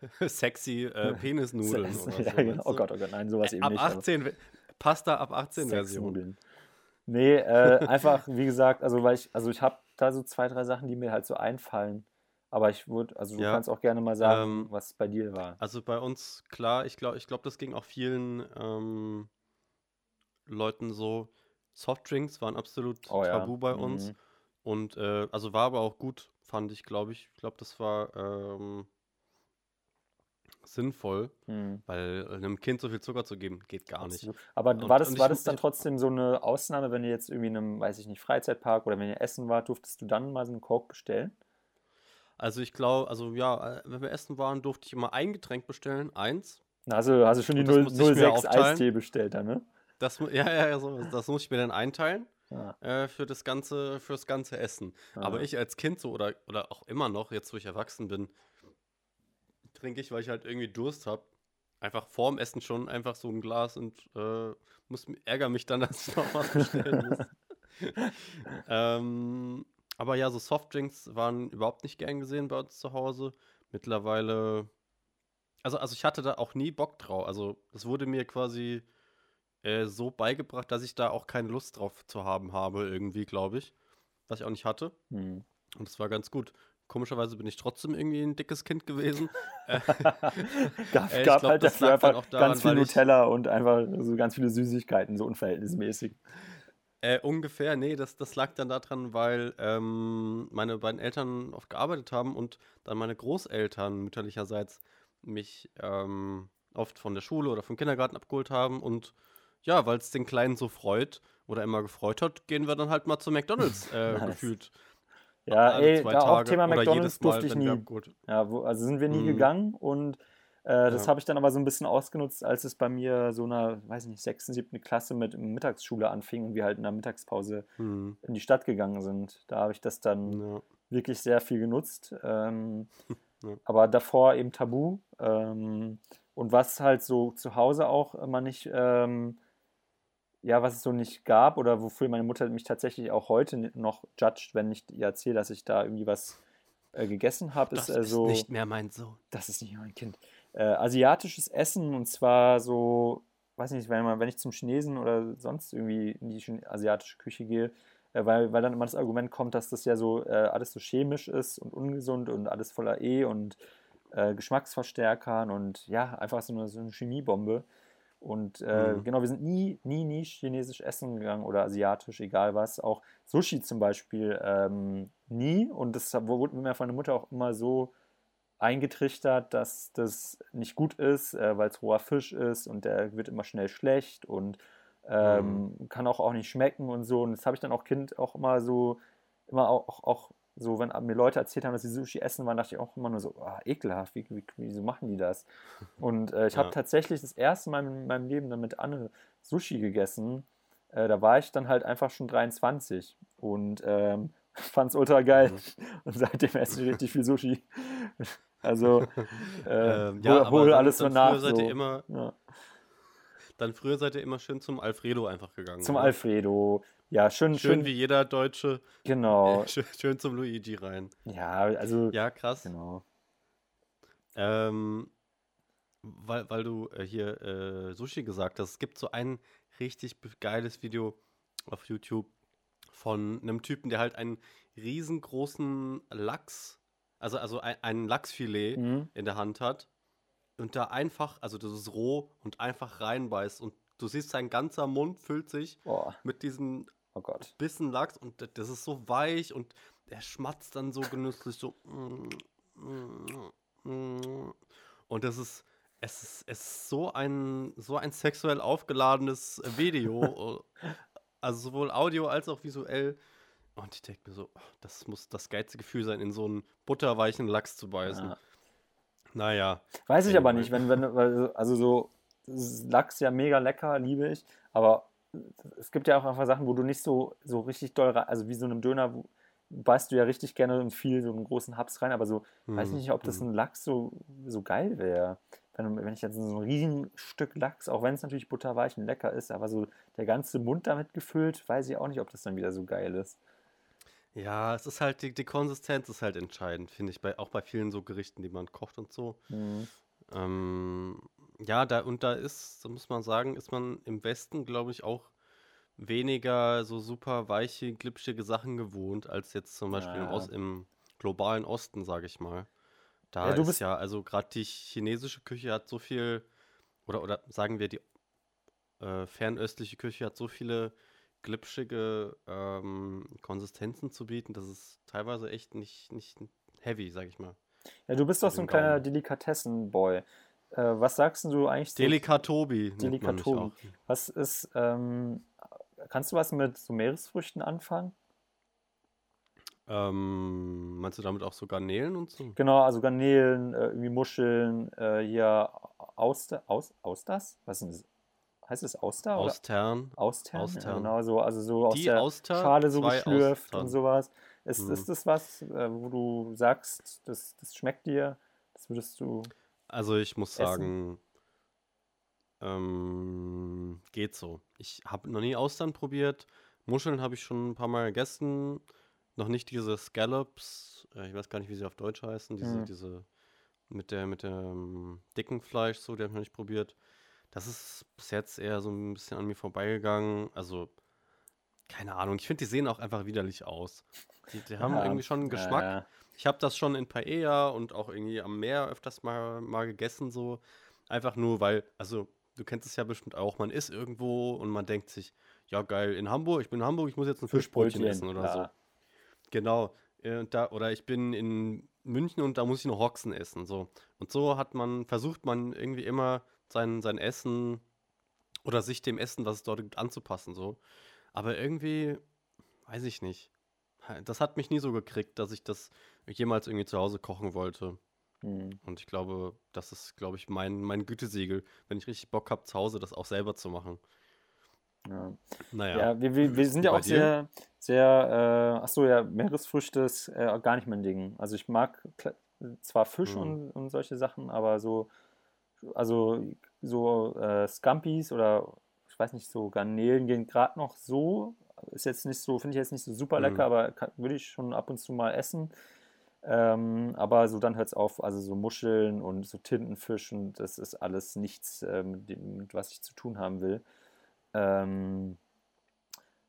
Sexy äh, Penisnudeln oder so. ja, genau. Oh? Gott, oh Gott, nein, sowas eben ab nicht. aber- 18, we- Pasta ab 18 Version. Nee, äh, einfach, wie gesagt, also weil ich, also ich habe da so zwei, drei Sachen, die mir halt so einfallen. Aber ich würde, also du Ja, kannst auch gerne mal sagen, ähm, was bei dir war. Also bei uns, klar, ich glaube, ich glaub, das ging auch vielen ähm, Leuten so. Softdrinks waren absolut Oh ja. tabu bei uns. Mhm. Und äh, also war aber auch gut, fand ich, glaube ich. Ich glaube, das war ähm, sinnvoll, Mhm. weil einem Kind so viel Zucker zu geben, geht gar nicht. Aber Und- war das, war das dann trotzdem so eine Ausnahme, wenn ihr jetzt irgendwie in einem, weiß ich nicht, Freizeitpark oder wenn ihr essen wart, durftest du dann mal so einen Coke bestellen? Also ich glaube, also ja, äh, wenn wir essen waren, durfte ich immer ein Getränk bestellen, eins. Also hast du schon die Und das 0, musste ich mir 06 aufteilen. Eistee bestellt dann, ne? Das, ja, ja, ja, so, das muss ich mir dann einteilen Ja. äh, für das ganze, fürs ganze Essen. Aber Ah. ich als Kind so oder, oder auch immer noch, jetzt wo ich erwachsen bin, trinke ich, weil ich halt irgendwie Durst habe. Einfach vorm Essen schon einfach so ein Glas und äh, muss, ärgere mich dann, dass ich noch was bestellen muss. ähm, aber ja, so Softdrinks waren überhaupt nicht gern gesehen bei uns zu Hause. Mittlerweile, also, also ich hatte da auch nie Bock drauf. Also es wurde mir quasi äh, so beigebracht, dass ich da auch keine Lust drauf zu haben habe, irgendwie, glaube ich. Was ich auch nicht hatte. Hm. Und es war ganz gut. Komischerweise bin ich trotzdem irgendwie ein dickes Kind gewesen. äh, gab Äh, gab glaub, halt dafür einfach auch daran, ganz viel weil ich- Nutella und einfach so ganz viele Süßigkeiten, so unverhältnismäßig. Äh, ungefähr, nee, das, das lag dann daran, weil ähm, meine beiden Eltern oft gearbeitet haben und dann meine Großeltern mütterlicherseits mich ähm, oft von der Schule oder vom Kindergarten abgeholt haben. Und ja, weil es den Kleinen so freut oder immer gefreut hat, gehen wir dann halt mal zu McDonalds äh, Nice. gefühlt. Ja, alle ey, da auch Tage Thema oder McDonalds durfte ich nie. Ja, wo, also sind wir nie Mhm. gegangen und äh, das Ja. habe ich dann aber so ein bisschen ausgenutzt, als es bei mir so einer, weiß nicht, sechsten, siebten Klasse mit Mittagsschule anfing und wir halt in der Mittagspause Hm, in die Stadt gegangen sind. Da habe ich das dann ja. wirklich sehr viel genutzt. Ähm, Ja. Aber davor eben tabu. Ähm, und was halt so zu Hause auch immer nicht, ähm, ja, was es so nicht gab oder wofür meine Mutter mich tatsächlich auch heute noch judgt, wenn ich ihr erzähle, dass ich da irgendwie was äh, gegessen habe, Das ist äh, ist so. nicht mehr mein Sohn. Das ist nicht mein Kind. Äh, asiatisches Essen und zwar so, weiß nicht, wenn, man, wenn ich zum Chinesen oder sonst irgendwie in die asiatische Küche gehe, äh, weil, weil dann immer das Argument kommt, dass das ja so äh, alles so chemisch ist und ungesund und alles voller E und äh, Geschmacksverstärkern und ja, einfach so eine, so eine Chemiebombe. Und äh, Mhm. genau, wir sind nie, nie, nie chinesisch essen gegangen oder asiatisch, egal was. Auch Sushi zum Beispiel ähm, nie. Und das wurde mir von der Mutter auch immer so eingetrichtert, dass das nicht gut ist, äh, weil es roher Fisch ist und der wird immer schnell schlecht und ähm, kann auch, auch nicht schmecken und so. Und das habe ich dann auch Kind auch immer so, immer auch, auch, auch so, wenn mir Leute erzählt haben, dass sie Sushi essen waren, dachte ich auch immer nur so, ah, ekelhaft, wie, wie, wieso machen die das? Und äh, ich habe Ja. tatsächlich das erste Mal in meinem Leben dann mit Anne Sushi gegessen. Äh, da war ich dann halt einfach schon 23 und ähm, fand es ultra geil. Und seitdem esse ich richtig viel Sushi. Also, äh, Ähm, hol, aber hol dann- alles so nach. Seid So. ihr immer, Ja. Dann früher seid ihr immer schön zum Alfredo einfach gegangen. Zum oder? Alfredo. Ja, schön, Schön schön. wie jeder Deutsche. Genau. Schön, schön zum Luigi rein. Ja, also, Ja, krass. genau. Ähm, weil, weil du äh, hier äh, Sushi gesagt hast, es gibt so ein richtig geiles Video auf YouTube von einem Typen, der halt einen riesengroßen Lachs, also, also ein, ein Lachsfilet Mhm. in der Hand hat und da einfach, also das ist roh und einfach reinbeißt und du siehst, sein ganzer Mund füllt sich Boah, mit diesem oh. Bissen Lachs und das ist so weich und der schmatzt dann so genüsslich so. Und das ist, es ist, es ist so ein, so ein sexuell aufgeladenes Video, also sowohl Audio als auch visuell. Und ich denke mir so, oh, das muss das geilste Gefühl sein, in so einen butterweichen Lachs zu beißen. Ja. Naja. Weiß ich aber nicht, wenn, wenn, also so Lachs ja mega lecker, liebe ich, aber es gibt ja auch einfach Sachen, wo du nicht so, so richtig doll, rein- also wie so einem Döner, wo, beißt du ja richtig gerne und viel so einen großen Haps rein, aber so, weiß Hm, nicht, ob das hm. ein Lachs so, so geil wäre. Wenn, wenn ich jetzt so ein riesen Stück Lachs, auch wenn es natürlich butterweich und lecker ist, aber so der ganze Mund damit gefüllt, weiß ich auch nicht, ob das dann wieder so geil ist. Ja, es ist halt, die, die Konsistenz ist halt entscheidend, finde ich, bei, auch bei vielen so Gerichten, die man kocht und so. Mhm. Ähm, ja, da und da ist, so muss man sagen, ist man im Westen, glaube ich, auch weniger so super weiche, glitschige Sachen gewohnt, als jetzt zum Beispiel im, Ja. Ost, im globalen Osten, sage ich mal. Da Ja, du ist bist- ja, also gerade die chinesische Küche hat so viel, oder, oder sagen wir, die äh, fernöstliche Küche hat so viele glitschige ähm, Konsistenzen zu bieten, dass es teilweise echt nicht, nicht heavy, sag ich mal. Ja, du bist doch so ein kleiner. Delikatessen-Boy. Äh, was sagst du eigentlich? Delikatobi Delikatobi. Was ist, ähm, kannst du was mit so Meeresfrüchten anfangen? Ähm, meinst du damit auch so Garnelen und so? Genau, also Garnelen, äh, irgendwie Muscheln, äh, hier Auster, Aus, Austers? Was ist denn das? Heißt es Auster oder Austern. Austern? Ja, Austern. genau, so, also so aus Die der Auster, Schale so geschlürft Austern. und sowas. Ist, Mhm. ist das was, äh, wo du sagst, das, das schmeckt dir? Das würdest du. Also ich muss Essen? sagen, ähm, geht so. Ich habe noch nie Austern probiert. Muscheln habe ich schon ein paar Mal gegessen. Noch nicht diese Scallops. Äh, ich weiß gar nicht, wie sie auf Deutsch heißen. Diese, Mhm. diese mit der mit dem dicken Fleisch, so, die habe ich noch nicht probiert. Das ist bis jetzt eher so ein bisschen an mir vorbeigegangen. Also, keine Ahnung. Ich finde, die sehen auch einfach widerlich aus. Die, die haben Ja, irgendwie schon einen ja, Geschmack. ja. Ich habe das schon in Paella und auch irgendwie am Meer öfters mal, mal gegessen, so. Einfach nur, weil, also, du kennst es ja bestimmt auch, man ist irgendwo und man denkt sich, ja geil, in Hamburg, ich bin in Hamburg, ich muss jetzt ein Fischbrötchen essen oder so. ja. Genau. Äh, und da, oder ich bin in München und da muss ich noch Hoxen essen. So. Und so hat man, versucht man irgendwie immer sein, sein Essen oder sich dem Essen, was es dort gibt, anzupassen. So. Aber irgendwie, weiß ich nicht. Das hat mich nie so gekriegt, dass ich das jemals irgendwie zu Hause kochen wollte. Hm. Und ich glaube, das ist, glaube ich, mein, mein Gütesiegel, wenn ich richtig Bock habe, zu Hause das auch selber zu machen. Ja. Naja. Ja, wir, wir, wir sind ja auch sehr, sehr, äh, ach so, ja, Meeresfrüchte ist äh, gar nicht mein Ding. Also ich mag zwar Fisch Hm. und, und solche Sachen, aber so, also so äh, Scampis oder ich weiß nicht, so Garnelen gehen gerade noch so. Ist jetzt nicht so, finde ich jetzt nicht so super lecker, Hm. aber kann, würde ich schon ab und zu mal essen. Ähm, aber so dann hört es auf, also so Muscheln und so Tintenfisch und das ist alles nichts, ähm, mit, was ich zu tun haben will. Ähm,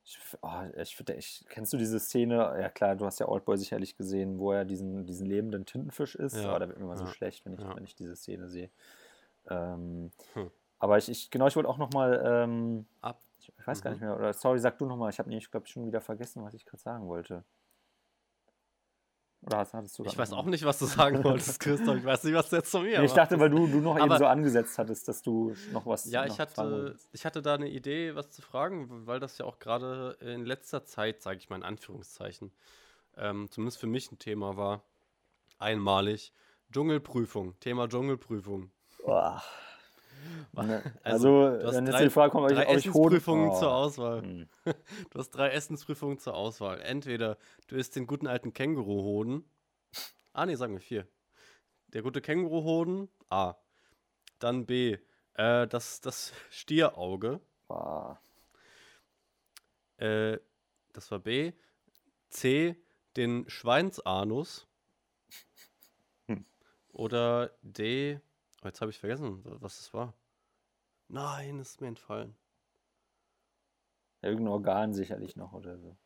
ich, oh, ich, finde, ich, kennst du diese Szene? Ja klar, du hast ja Oldboy sicherlich gesehen, wo er diesen, diesen lebenden Tintenfisch isst. Ja, Aber da wird mir immer so ja, schlecht, wenn ich, ja. wenn ich diese Szene sehe. Ähm, Hm. Aber ich, ich, genau, ich wollte auch nochmal, ähm, Ab. ich, ich weiß gar Mhm. nicht mehr, oder sorry, sag du nochmal, ich habe nämlich, glaube ich, schon wieder vergessen, was ich gerade sagen wollte. Oder hast, hattest du Ich weiß auch nicht, was du sagen wolltest, Christoph. Ich weiß nicht, was du jetzt zu mir Nee, ich dachte, weil du, du noch eben Aber- so angesetzt hattest, dass du noch was Ja, noch ich hatte, ich hatte da eine Idee, was zu fragen, weil das ja auch gerade in letzter Zeit, sage ich mal in Anführungszeichen, ähm, zumindest für mich ein Thema war. Einmalig. Dschungelprüfung. Thema Dschungelprüfung. Boah. Ne, also, Also, wenn jetzt drei- die Frage kommt, Drei ich. Essensprüfungen Oh. zur Auswahl. Hm. Du hast drei Essensprüfungen zur Auswahl. Entweder du isst den guten alten Känguruhoden. Ah, nee, sagen wir vier. Der gute Känguruhoden. A. Dann B. Äh, das, das Stierauge. Boah. Äh, das war B. C. Den Schweinsanus. Hm. Oder D. Oh, jetzt habe ich vergessen, wa- was das war. Nein, es ist mir entfallen. Irgendein Organ sicherlich noch oder so.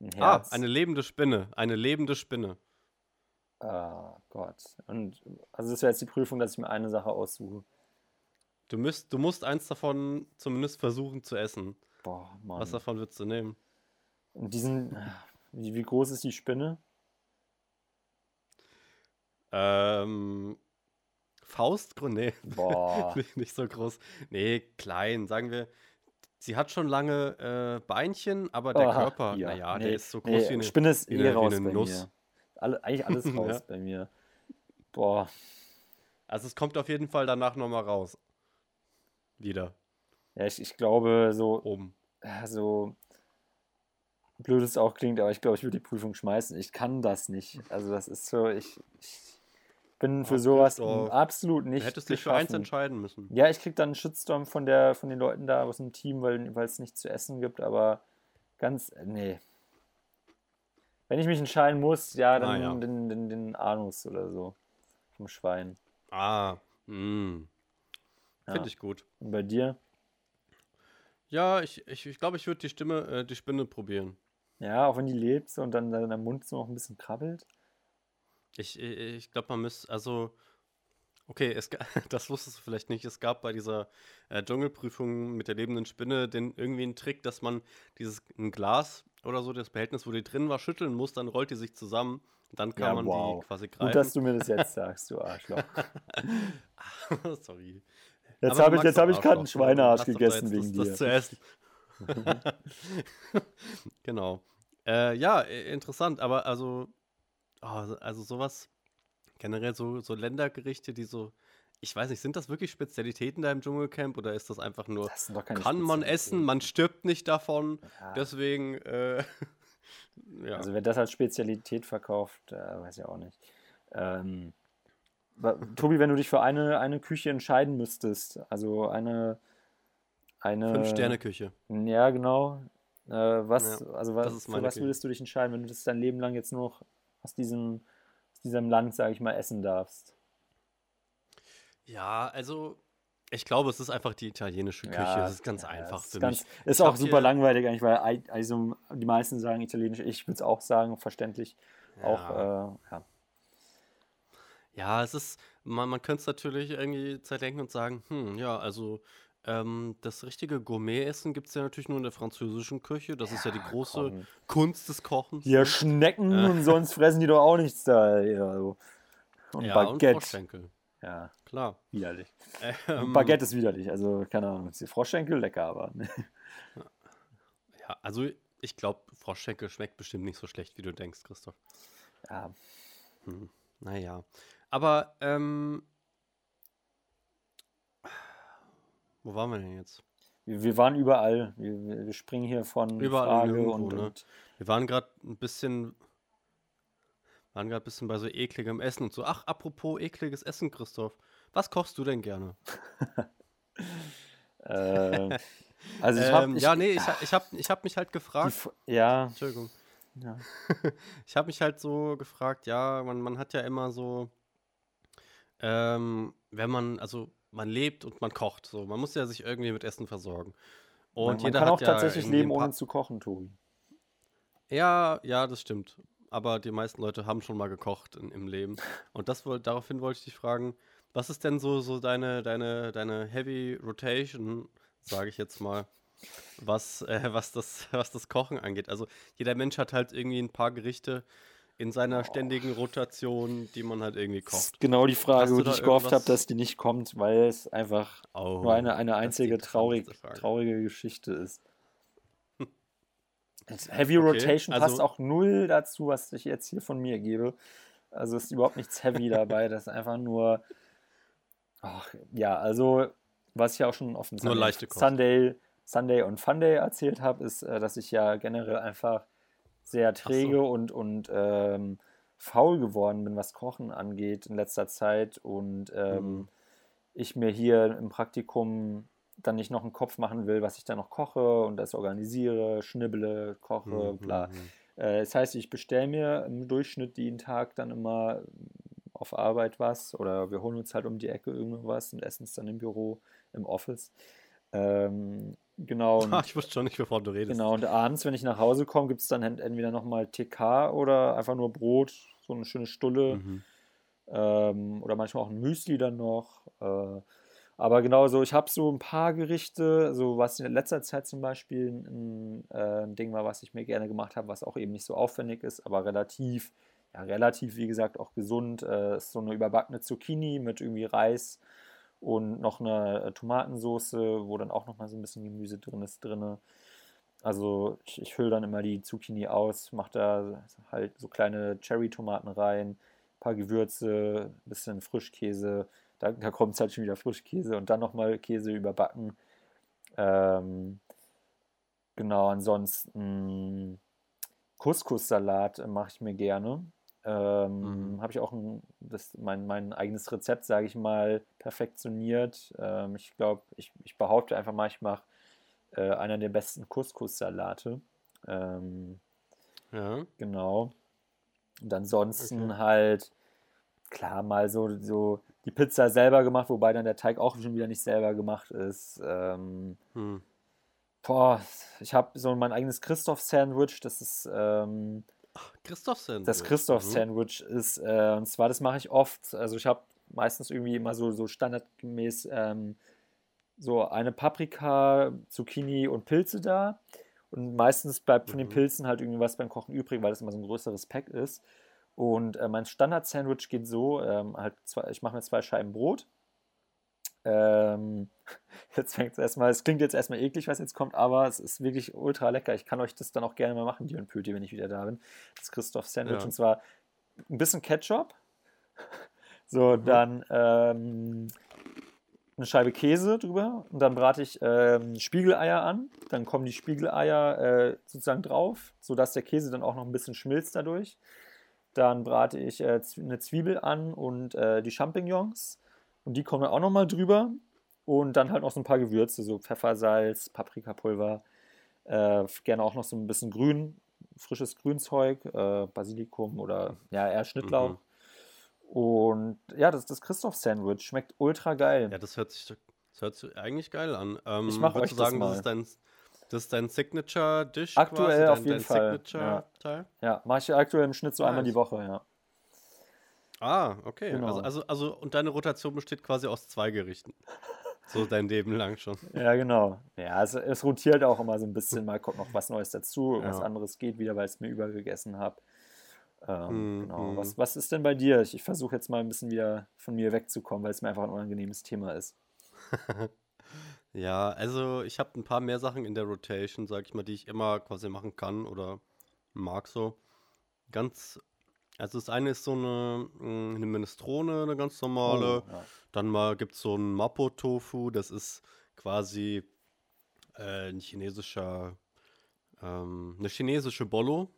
Ein Ah, Herz. eine lebende Spinne. Eine lebende Spinne. Ah, Gott. Und also das wäre jetzt die Prüfung, dass ich mir eine Sache aussuche. Du, müsst, du musst eins davon zumindest versuchen zu essen. Boah, Mann. Was davon würdest du nehmen? Und diesen, wie, wie groß ist die Spinne? Ähm, Faustgrund? Nee, Boah. nicht so groß. Nee, klein. Sagen wir, sie hat schon lange äh, Beinchen, aber der Oha, Körper, ja. naja, Nee, der ist so groß nee, wie eine, Spinne ist eh raus bei Nuss. mir. Alle, eigentlich alles raus Ja. bei mir. Boah. Also es kommt auf jeden Fall danach nochmal raus. Wieder Ja, ich, ich glaube, so, oben. ja, so blöd es auch klingt, aber ich glaube, ich würde die Prüfung schmeißen. Ich kann das nicht. Also das ist so, ich, ich bin für Ach, sowas absolut nicht Du hättest dich für eins entscheiden müssen. Ja, ich krieg dann einen Shitstorm von der, von den Leuten da aus dem Team, weil es nichts zu essen gibt, aber ganz, äh, nee. Wenn ich mich entscheiden muss, ja, dann Ah, ja. Den, den, den Anus oder so. Vom Schwein. Ah, mh. Ja. Finde ich gut. Und bei dir? Ja, ich glaube, ich, ich, glaub, ich würde die Stimme, äh, die Spinne probieren. Ja, auch wenn die lebt und dann dein Mund so noch ein bisschen krabbelt. Ich, ich, glaube, man müsste, also, okay, es, das wusstest du vielleicht nicht, es gab bei dieser äh, Dschungelprüfung mit der lebenden Spinne den, irgendwie einen Trick, dass man dieses ein Glas oder so, das Behältnis, wo die drin war, schütteln muss, dann rollt die sich zusammen dann kann Ja, man wow. die quasi Gut, dass greifen. du mir das jetzt sagst, du Arschloch. Sorry. Jetzt habe ich, jetzt hab ich gerade einen Schweinearsch gegessen wegen das, dir. das zu essen. genau. Äh, ja, interessant, aber also, oh, also sowas, generell so, so Ländergerichte, die so, ich weiß nicht, sind das wirklich Spezialitäten da im Dschungelcamp oder ist das einfach nur, Das kann man essen, man stirbt nicht davon, Ja. deswegen, äh, ja. Also wer das als Spezialität verkauft, äh, weiß ich auch nicht. Ähm, Tobi, wenn du dich für eine, eine Küche entscheiden müsstest, also eine, eine Fünf-Sterne-Küche. Ja, genau. Äh, was, Ja, also was, für was Küche. würdest du dich entscheiden, wenn du das dein Leben lang jetzt nur noch aus diesem, aus diesem Land, sage ich mal, essen darfst? Ja, also, ich glaube, es ist einfach die italienische Küche, Ja, das ist ganz ja, einfach ist für ganz, mich. Ist Ich auch super langweilig eigentlich, weil ei- also die meisten sagen italienisch, ich würde es auch sagen, verständlich. Auch, Ja. äh, ja. Ja, es ist, man, man könnte es natürlich irgendwie zerdenken und sagen, hm, ja, also ähm, das richtige Gourmet-Essen gibt es ja natürlich nur in der französischen Küche. Das ist ja die große komm. Kunst des Kochens. Hier ne? Schnecken Äh. und sonst fressen die doch auch nichts da. Ja, so. Und ja, und Baguette. Froschschenkel, ja, klar. widerlich. Ähm, Baguette ist widerlich, also keine Ahnung. Die Froschschenkel lecker, aber. Ja, also ich glaube, Froschschenkel schmeckt bestimmt nicht so schlecht, wie du denkst, Christoph. ja, Hm, naja. Aber, ähm, wo waren wir denn jetzt? wir, wir waren überall. Wir, wir springen hier von Überall Frage nirgendwo, und, ne? und Wir waren gerade ein bisschen, waren gerade ein bisschen bei so ekligem Essen und so. Ach, apropos ekliges Essen, Christoph. Was kochst du denn gerne? äh, also ich habe ähm, ja, nee, ich, ich habe ich hab mich halt die, gefragt. F- ja, Entschuldigung. ja. Ich habe mich halt so gefragt, ja, man, man hat ja immer so, ähm, wenn man, also man lebt und man kocht, so, man muss ja sich irgendwie mit Essen versorgen. Und man, man jeder kann auch ja tatsächlich leben, ohne zu kochen, Tobi. Ja, ja, das stimmt. Aber die meisten Leute haben schon mal gekocht in, im Leben. Und das daraufhin wollte ich dich fragen, was ist denn so, so deine, deine, deine Heavy Rotation, sage ich jetzt mal, was, äh, was, das, was das Kochen angeht? Also jeder Mensch hat halt irgendwie ein paar Gerichte in seiner ständigen Rotation, die man halt irgendwie Das kocht. ist genau die Frage, da ich gehofft habe, dass die nicht kommt, weil es einfach Oh, nur eine, eine einzige traurig, traurige Geschichte ist. Heavy Okay, Rotation passt also- auch null dazu, was ich jetzt hier von mir gebe. Also ist überhaupt nichts Heavy dabei, das ist einfach nur. Ach, ja, also, was ich ja auch schon auf dem Sunday. Sunday, Sunday und Funday erzählt habe, ist, äh, dass ich ja generell einfach sehr träge und, und ähm, faul geworden bin, was Kochen angeht in letzter Zeit. Und ähm, Mhm. ich mir hier im Praktikum dann nicht noch einen Kopf machen will, was ich da noch koche und das organisiere, schnibble, koche, Mhm, bla. mhm. Äh, das heißt, ich bestelle mir im Durchschnitt jeden Tag dann immer auf Arbeit was oder wir holen uns halt um die Ecke irgendwas und essen es dann im Büro, im Office. Ähm, genau. Und, Ah, ich wusste schon nicht, wovon du redest. genau, und abends, wenn ich nach Hause komme, gibt es dann ent- entweder nochmal TK oder einfach nur Brot, so eine schöne Stulle Mhm. ähm, oder manchmal auch ein Müsli dann noch. Äh, aber genau so, ich habe so ein paar Gerichte, so was in letzter Zeit zum Beispiel ein, äh, ein Ding war, was ich mir gerne gemacht habe, was auch eben nicht so aufwendig ist, aber relativ, ja, relativ, wie gesagt, auch gesund. Äh, ist so eine überbackene Zucchini mit irgendwie Reis und noch eine äh, Tomatensoße, wo dann auch noch mal so ein bisschen Gemüse drin ist drinne. Also ich, ich fülle dann immer die Zucchini aus, mache da halt so kleine Cherry-Tomaten rein, paar Gewürze, bisschen Frischkäse. Da, da kommt es halt schon wieder Frischkäse und dann nochmal Käse überbacken. Ähm, genau, ansonsten Couscous-Salat mache ich mir gerne. Ähm, mhm. Habe ich auch ein, das, mein, mein eigenes Rezept, sage ich mal, perfektioniert. Ähm, ich glaube, ich, ich behaupte einfach mal, ich mache äh, einer der besten Couscous-Salate. Ähm, ja. Genau. Und ansonsten okay. halt, klar, mal so, so die Pizza selber gemacht, wobei dann der Teig auch schon wieder nicht selber gemacht ist. Ähm, hm. Boah, ich habe so mein eigenes Christoph-Sandwich, das ist. Ähm, Christoph-Sandwich. Das Christoph-Sandwich mhm. ist, äh, und zwar, das mache ich oft. Also, ich habe meistens irgendwie immer so, so standardgemäß ähm, so eine Paprika, Zucchini und Pilze da. Und meistens bleibt von den mhm. Pilzen halt irgendwas beim Kochen übrig, weil das immer so ein größeres Pack ist. Und äh, mein Standard-Sandwich geht so: ähm, halt zwei, ich mache mir zwei Scheiben Brot. Ähm, jetzt fängt es erstmal, es klingt jetzt erstmal eklig, was jetzt kommt, aber es ist wirklich ultra lecker. Ich kann euch das dann auch gerne mal machen, die und Pöti, wenn ich wieder da bin. Das Christoph-Sandwich. Ja. Und zwar ein bisschen Ketchup. So, mhm. dann ähm, eine Scheibe Käse drüber und dann brate ich ähm, Spiegeleier an. Dann kommen die Spiegeleier äh, sozusagen drauf, sodass der Käse dann auch noch ein bisschen schmilzt dadurch. Dann brate ich äh, eine Zwiebel an und äh, die Champignons. Und die kommen dann auch nochmal drüber. Und dann halt noch so ein paar Gewürze, so Pfeffersalz, Paprikapulver. Äh, gerne auch noch so ein bisschen Grün, frisches Grünzeug, äh, Basilikum oder ja, eher Schnittlauch. Mhm. Und ja, das ist das Christoph-Sandwich. Schmeckt ultra geil. Ja, das hört sich, das hört sich eigentlich geil an. Ähm, ich mach euch sagen, das, das ist dein, das ist dein Signature-Dish Aktuell quasi, auf dein, jeden dein Fall. Signature-Teil? Ja, ja mache ich aktuell im Schnitt so nice. einmal die Woche, ja. Ah, okay. Genau. Also, also, also, und deine Rotation besteht quasi aus zwei Gerichten. So dein Leben lang schon. Ja, genau. Ja, also es rotiert auch immer so ein bisschen, mal kommt noch was Neues dazu, ja. was anderes geht wieder, weil ich es mir übergegessen habe. Ähm, mm, genau. Mm. Was, was ist denn bei dir? Ich, ich versuche jetzt mal ein bisschen wieder von mir wegzukommen, weil es mir einfach ein unangenehmes Thema ist. ja, also ich habe ein paar mehr Sachen in der Rotation, sag ich mal, die ich immer quasi machen kann oder mag so. Ganz, also das eine ist so eine, hm, eine Minestrone, eine ganz normale. Oh, ja. Dann mal gibt es so ein Mapo-Tofu, das ist quasi äh, ein chinesischer, ähm, eine chinesische Bollo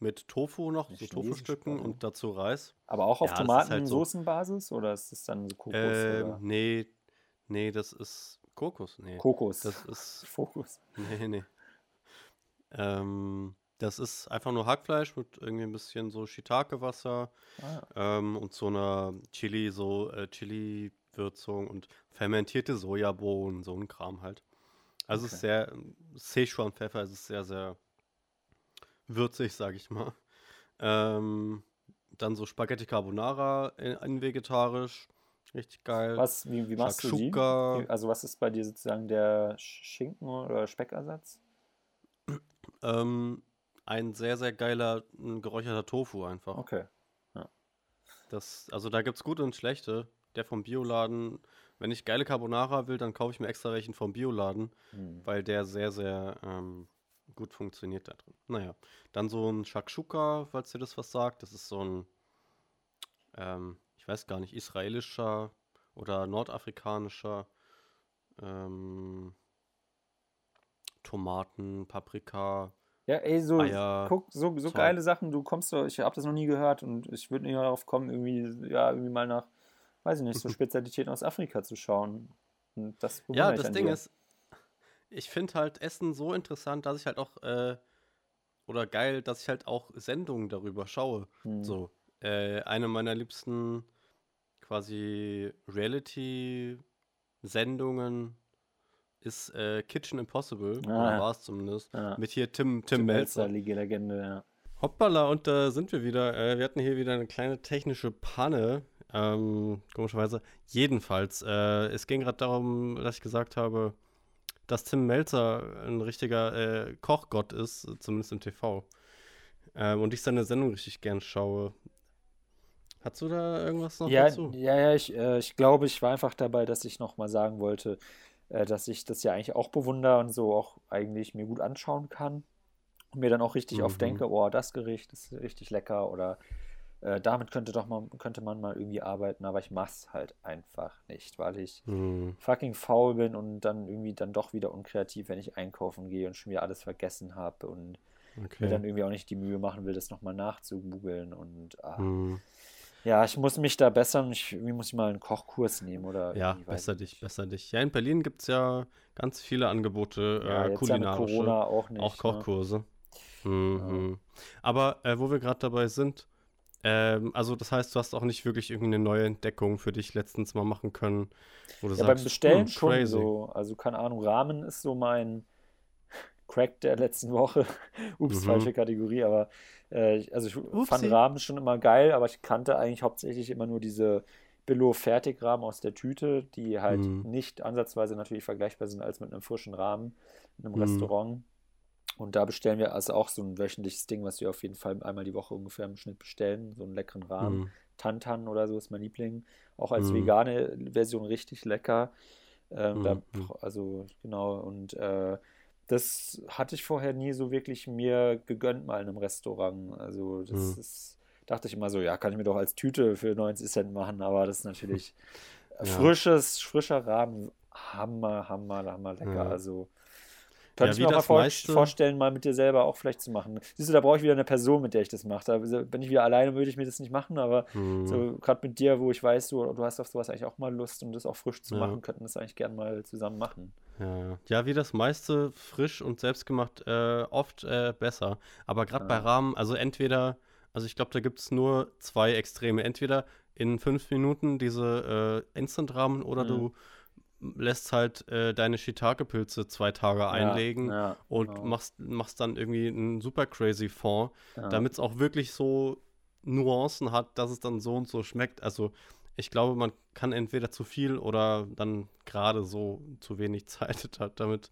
mit Tofu noch, so Tofu-Stücken und dazu Reis. Aber auch auf ja, Tomatensoßenbasis halt so. oder ist das dann Kokos? Äh, nee, nee, das ist Kokos. Nee. Kokos. Das ist. Fokus. Nee, nee. Ähm, das ist einfach nur Hackfleisch mit irgendwie ein bisschen so Shiitake-Wasser ah. ähm, und so einer Chili, so äh, Chili-Würzung und fermentierte Sojabohnen, so ein Kram halt. Also okay. es ist sehr, Szechuan-Pfeffer, es ist sehr, sehr würzig, sag ich mal. Ähm, dann so Spaghetti Carbonara in, in, vegetarisch. Richtig geil. Was, wie, wie machst du die? Also was ist bei dir sozusagen der Schinken- oder Speckersatz? Ähm, ein sehr, sehr geiler geräucherter Tofu einfach. Okay. Ja. Das, also da gibt es gute und schlechte. Der vom Bioladen, wenn ich geile Carbonara will, dann kaufe ich mir extra welchen vom Bioladen, hm. weil der sehr, sehr ähm, gut funktioniert da drin. Naja, dann so ein Shakshuka, falls dir das was sagt. Das ist so ein, ähm, ich weiß gar nicht, israelischer oder nordafrikanischer ähm, Tomaten, Paprika. Ja, ey, so, Eier, guck, so, so geile Sachen, du kommst so, ich habe das noch nie gehört und ich würde nicht darauf kommen, irgendwie, ja, irgendwie mal nach, weiß ich nicht, so Spezialitäten aus Afrika zu schauen. Und das ja, das Ding dir. ist, ich finde halt Essen so interessant, dass ich halt auch, äh, oder geil, dass ich halt auch Sendungen darüber schaue. Hm. So, äh, eine meiner liebsten quasi Reality-Sendungen ist äh, Kitchen Impossible, ah, oder war es zumindest, ah. mit hier Tim, Tim, Tim Melzer. Melzer. Legende, ja. Hoppala, und da sind wir wieder. Äh, wir hatten hier wieder eine kleine technische Panne. Ähm, komischerweise. Jedenfalls, äh, es ging gerade darum, dass ich gesagt habe, dass Tim Melzer ein richtiger äh, Kochgott ist, zumindest im TV. Ähm, und ich seine Sendung richtig gern schaue. Hast du da irgendwas noch Ja, dazu? ja, ja, ich, äh, ich glaube, ich war einfach dabei, dass ich nochmal sagen wollte, äh, dass ich das ja eigentlich auch bewundere und so auch eigentlich mir gut anschauen kann. Und mir dann auch richtig oft Mhm. denke, oh, das Gericht ist richtig lecker oder äh, damit könnte doch mal, könnte man mal irgendwie arbeiten, aber ich mach's halt einfach nicht, weil ich Hm, fucking faul bin und dann irgendwie dann doch wieder unkreativ, wenn ich einkaufen gehe und schon wieder alles vergessen habe und mir dann okay. irgendwie auch nicht die Mühe machen will, das nochmal nachzugoogeln und ah, Hm. Ja, ich muss mich da bessern. Ich, irgendwie muss ich mal einen Kochkurs nehmen oder Ja, besser ich dich, nicht. besser dich. Ja, in Berlin gibt es ja ganz viele Angebote, Ja, äh, jetzt ja kulinarische, Corona auch nicht, auch ne? Kochkurse. Ja. Mhm. Aber äh, wo wir gerade dabei sind, ähm, also das heißt, du hast auch nicht wirklich irgendwie eine neue Entdeckung für dich letztens mal machen können, wo du Ja, beim sagst, Bestellen hm, schon crazy. so. Also keine Ahnung, Ramen ist so mein Crack der letzten Woche. Ups, Mhm. falsche Kategorie, aber äh, ich- also ich fand Upsi. Ramen schon immer geil, aber ich kannte eigentlich hauptsächlich immer nur diese Billo-Fertigrahmen aus der Tüte, die halt Mhm. nicht ansatzweise natürlich vergleichbar sind als mit einem frischen Rahmen in einem Mhm. Restaurant. Und da bestellen wir also auch so ein wöchentliches Ding, was wir auf jeden Fall einmal die Woche ungefähr im Schnitt bestellen. So einen leckeren Rahmen. Mhm. Tantan oder so ist mein Liebling. Auch als Mhm. vegane Version richtig lecker. Ähm, da, Mhm. Mhm. also genau, und äh, das hatte ich vorher nie so wirklich mir gegönnt mal in einem Restaurant. Also das Mhm. ist, dachte ich immer so, ja, kann ich mir doch als Tüte für 90 Cent machen, aber das ist natürlich Ja. frisches, frischer Rahmen, Hammer, Hammer, Hammer lecker. Ja. Also Ja, könnte ich mir auch mal vor, meiste- vorstellen, mal mit dir selber auch vielleicht zu machen. Siehst du, da brauche ich wieder eine Person, mit der ich das mache. Da bin ich wieder alleine, würde ich mir das nicht machen, aber Mhm. so gerade mit dir, wo ich weiß, du, du hast auf sowas eigentlich auch mal Lust und das auch frisch zu Ja. machen, könnten das eigentlich gern mal zusammen machen. Ja, ja. wie das meiste frisch und selbstgemacht, äh, oft äh, besser. Aber gerade bei Ja. Rahmen, also entweder, also ich glaube, da gibt es nur zwei Extreme. Entweder in fünf Minuten diese äh, Instant-Ramen oder Mhm. du lässt halt äh, deine Shiitake-Pilze zwei Tage Ja, einlegen ja, und genau. machst, machst dann irgendwie einen super crazy Fond, damit es auch wirklich so Nuancen hat, dass es dann so und so schmeckt. Also ich glaube, man kann entweder zu viel oder dann gerade so zu wenig Zeit damit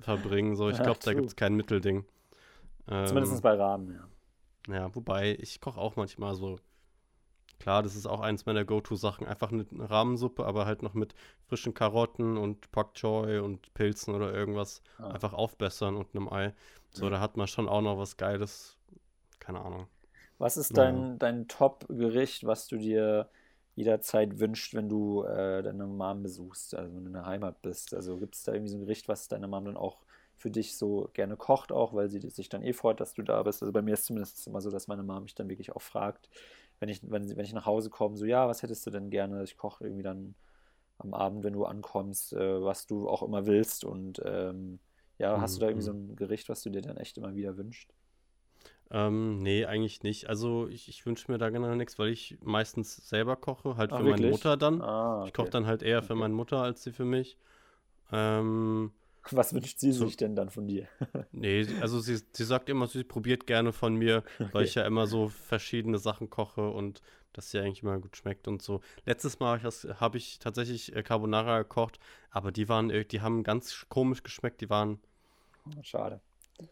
verbringen. So, ich Ja, glaube, da gibt es kein Mittelding. Zumindest Ähm, bei Rahmen, ja. ja, wobei, ich koche auch manchmal so. Klar, das ist auch eins meiner Go-To-Sachen. Einfach eine Rahmensuppe, aber halt noch mit frischen Karotten und Pak Choi und Pilzen oder irgendwas Ah. einfach aufbessern und einem Ei. So, Ja. da hat man schon auch noch was Geiles. Keine Ahnung. Was ist Ja. dein, dein Top-Gericht, was du dir jederzeit wünscht, wenn du äh, deine Mom besuchst, also wenn du in der Heimat bist? Also gibt es da irgendwie so ein Gericht, was deine Mom dann auch für dich so gerne kocht, auch weil sie sich dann eh freut, dass du da bist? Also bei mir ist zumindest immer so, dass meine Mom mich dann wirklich auch fragt, wenn ich, wenn, wenn ich nach Hause komme, so, ja, was hättest du denn gerne? Ich koche irgendwie dann am Abend, wenn du ankommst, äh, was du auch immer willst. Und ähm, ja, hast du da irgendwie so Mhm. ein Gericht, was du dir dann echt immer wieder wünschst? Ähm, nee, eigentlich nicht. Also ich, ich wünsche mir da generell nichts, weil ich meistens selber koche, halt Ach, für meine wirklich? Mutter dann. Ah, Ich koche okay. dann halt eher für Okay. meine Mutter als sie für mich. Ähm, Was wünscht sie So- sich denn dann von dir? nee, also sie, sie sagt immer, sie probiert gerne von mir, weil Okay. ich ja immer so verschiedene Sachen koche und dass sie eigentlich immer gut schmeckt und so. Letztes Mal habe ich, tatsächlich äh, Carbonara gekocht, aber die waren, irg- die haben ganz sch- komisch geschmeckt. Die waren, Schade.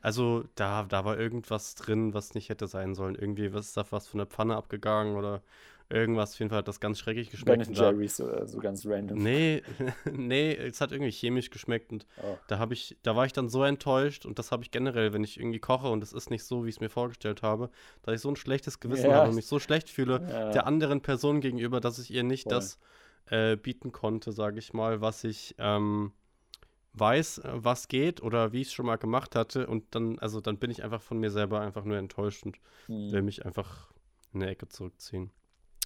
Also da, da war irgendwas drin, was nicht hätte sein sollen. Irgendwie was ist da was von der Pfanne abgegangen oder irgendwas. Auf jeden Fall hat das ganz schrecklich Ben geschmeckt. da, Jerry's oder so ganz random. nee, nee, es hat irgendwie chemisch geschmeckt und Oh. da habe ich, da war ich dann so enttäuscht und das habe ich generell, wenn ich irgendwie koche und es ist nicht so, wie ich es mir vorgestellt habe, dass ich so ein schlechtes Gewissen Ja. habe und mich so schlecht fühle Ja. der anderen Person gegenüber, dass ich ihr nicht Voll. das äh, bieten konnte, sage ich mal, was ich ähm, weiß, äh, was geht oder wie ich es schon mal gemacht hatte und dann, also dann bin ich einfach von mir selber einfach nur enttäuscht und Hm. will mich einfach in eine Ecke zurückziehen.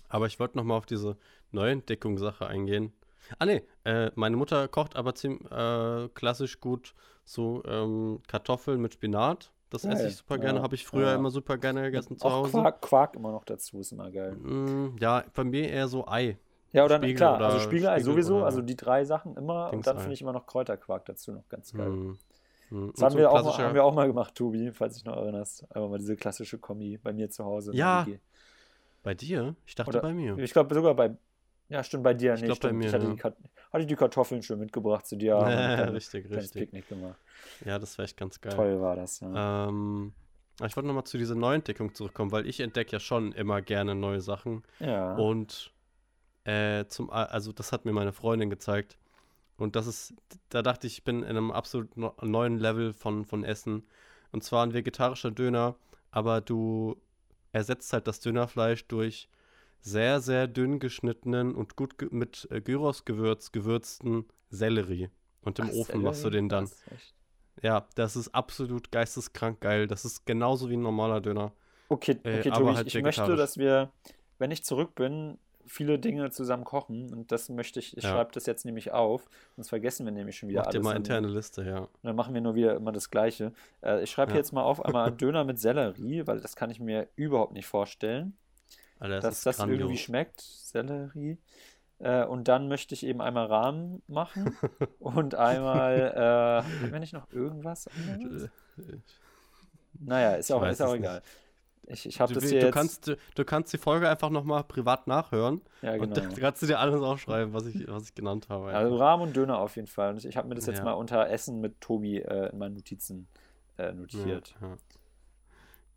Aber ich wollte nochmal auf diese Neuentdeckungssache eingehen. Ah ne, äh, meine Mutter kocht aber ziemlich äh, klassisch gut so ähm, Kartoffeln mit Spinat. Das esse Geil, ich super gerne, ja, habe ich früher ja. immer super gerne gegessen zu Hause. Quark, Quark immer noch dazu, ist immer geil. Mm, ja, bei mir eher so Ei. Ja, oder Spiegel klar, oder also Spiegelei Spiegel sowieso, also die drei Sachen immer und Dings dann Ei. finde ich immer noch Kräuterquark dazu noch ganz geil. Mm, mm. Das Und haben, so wir auch mal, haben wir auch mal gemacht, Tobi, falls dich noch erinnerst. Einfach mal diese klassische Kombi bei mir zu Hause. Ja. Bei dir? Ich dachte Oder- bei mir. Ich glaube sogar bei, ja stimmt, bei dir Ich nicht. glaub, bei stimmt. mir, ich hatte, ja. die, Kat- hatte die Kartoffeln schon mitgebracht zu dir. ein kleines- richtig, richtig. Picknick gemacht. Ja, das wäre echt ganz geil. Toll war das, ja. Ähm, ich wollte nochmal zu dieser Neuentdeckung zurückkommen, weil ich entdecke ja schon immer gerne neue Sachen. Ja. Und äh, zum, also das hat mir meine Freundin gezeigt. Und das ist, da dachte ich, ich bin in einem absolut neuen Level von, von Essen. Und zwar ein vegetarischer Döner, aber du ersetzt halt das Dönerfleisch durch sehr, sehr dünn geschnittenen und gut ge mit äh, Gyros-Gewürz gewürzten Sellerie. Und im Ach, Ofen machst du den dann. Echt. Ja, das ist absolut geisteskrank geil. Das ist genauso wie ein normaler Döner. Okay, Äh, okay, aber Tobi, ich, halt ich möchte, dass wir, wenn ich zurück bin, viele Dinge zusammen kochen. Und das möchte ich, ich Ja. schreibe das jetzt nämlich auf, sonst vergessen wir nämlich schon wieder Mach dir alles. mal und- interne Liste, ja. Dann machen wir nur wieder immer das Gleiche. Äh, ich schreibe Ja. jetzt mal auf einmal Döner mit Sellerie, weil das kann ich mir überhaupt nicht vorstellen, Alter, das dass das grandios. irgendwie schmeckt. Sellerie. Äh, und dann möchte ich eben einmal Rahmen machen und einmal, äh, wenn ich noch irgendwas anderes? Naja, ist Ich auch, ist auch egal. Ich, ich habe Du, das du, hier jetzt. kannst, du, du kannst die Folge einfach nochmal privat nachhören. ja, Und genau. dann kannst du dir alles aufschreiben, was ich, was ich genannt habe. Also einfach. Rahmen und Döner auf jeden Fall. Und ich, ich habe mir das jetzt Ja. mal unter Essen mit Tobi äh, in meinen Notizen äh, notiert. Ja, ja.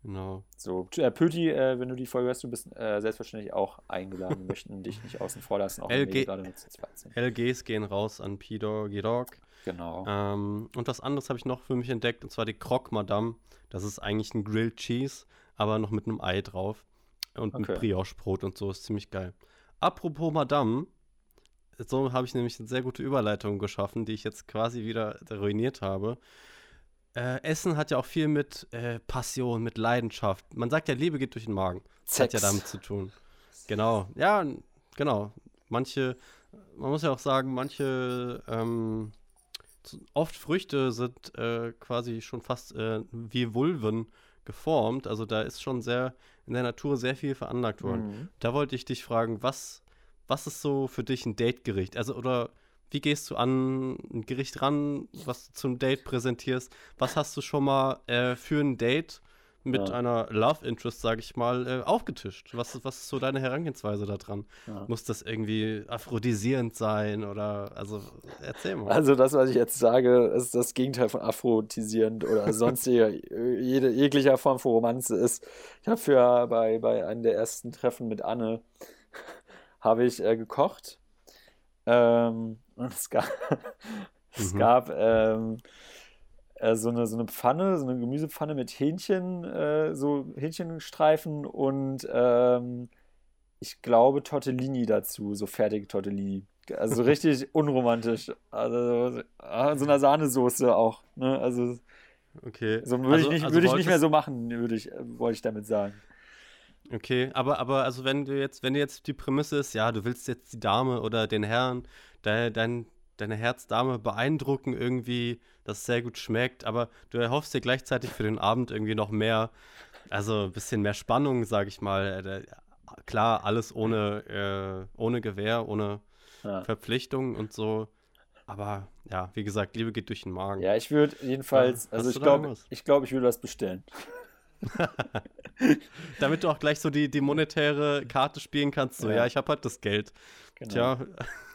Genau. So, äh, Pöti, äh, wenn du die Folge hörst, du bist äh, selbstverständlich auch eingeladen. Wir möchten dich nicht außen vor lassen, auch LG gerade zweit sind. LGs gehen raus an P-Dog, Dog. Genau. Ähm, und was anderes habe ich noch für mich entdeckt, und zwar die Croque Madame. Das ist eigentlich ein Grilled Cheese, aber noch mit einem Ei drauf. Und Okay. ein Brioche-Brot und so, ist ziemlich geil. Apropos Madame, so habe ich nämlich eine sehr gute Überleitung geschaffen, die ich jetzt quasi wieder ruiniert habe. Äh, Essen hat ja auch viel mit äh, Passion, mit Leidenschaft. Man sagt ja, Liebe geht durch den Magen. Das hat ja Sex. damit zu tun. Genau, ja, genau. Manche, man muss ja auch sagen, manche, ähm, oft Früchte sind äh, quasi schon fast äh, wie Vulven geformt. Also da ist schon sehr in der Natur sehr viel veranlagt worden. Mhm. Da wollte ich dich fragen, was, was ist so für dich ein Dategericht? Also, oder wie gehst du an ein Gericht ran, was du zum Date präsentierst? Was hast du schon mal äh, für ein Date mit Ja. einer Love Interest, sage ich mal, äh, aufgetischt? Was, ist- was ist so deine Herangehensweise da dran? Ja. Muss das irgendwie aphrodisierend sein oder, also, erzähl mal. Also das, was ich jetzt sage, ist das Gegenteil von aphrodisierend oder sonstiger jede, jeglicher Form von Romanze ist. Ich habe für bei, bei einem der ersten Treffen mit Anne habe ich äh, gekocht ähm, und es gab, es Mhm. gab ähm, äh, so eine, so eine Pfanne, so eine Gemüsepfanne mit Hähnchen, äh, so Hähnchenstreifen und ähm, ich glaube Tortellini dazu, so fertige Tortellini. Also so richtig unromantisch. Also ah, so einer Sahnesoße auch. Ne? Also Okay. so würde Also- ich nicht, also würde ich nicht mehr so machen, würde ich, äh, wollte ich damit sagen. Okay, aber, aber also wenn du jetzt, wenn jetzt die Prämisse ist, ja, du willst jetzt die Dame oder den Herrn, de, dein, deine Herzdame beeindrucken irgendwie, dass es sehr gut schmeckt, aber du erhoffst dir gleichzeitig für den Abend irgendwie noch mehr, also ein bisschen mehr Spannung, sag ich mal. Äh, Klar, alles ohne, äh, ohne Gewehr, ohne Ja. Verpflichtung und so. Aber ja, wie gesagt, Liebe geht durch den Magen. Ja, ich würde jedenfalls, Ja, also ich glaube, ich glaube, ich würde was bestellen. Damit du auch gleich so die, die monetäre Karte spielen kannst, so, Ja. ja, ich habe halt das Geld. Genau. Tja,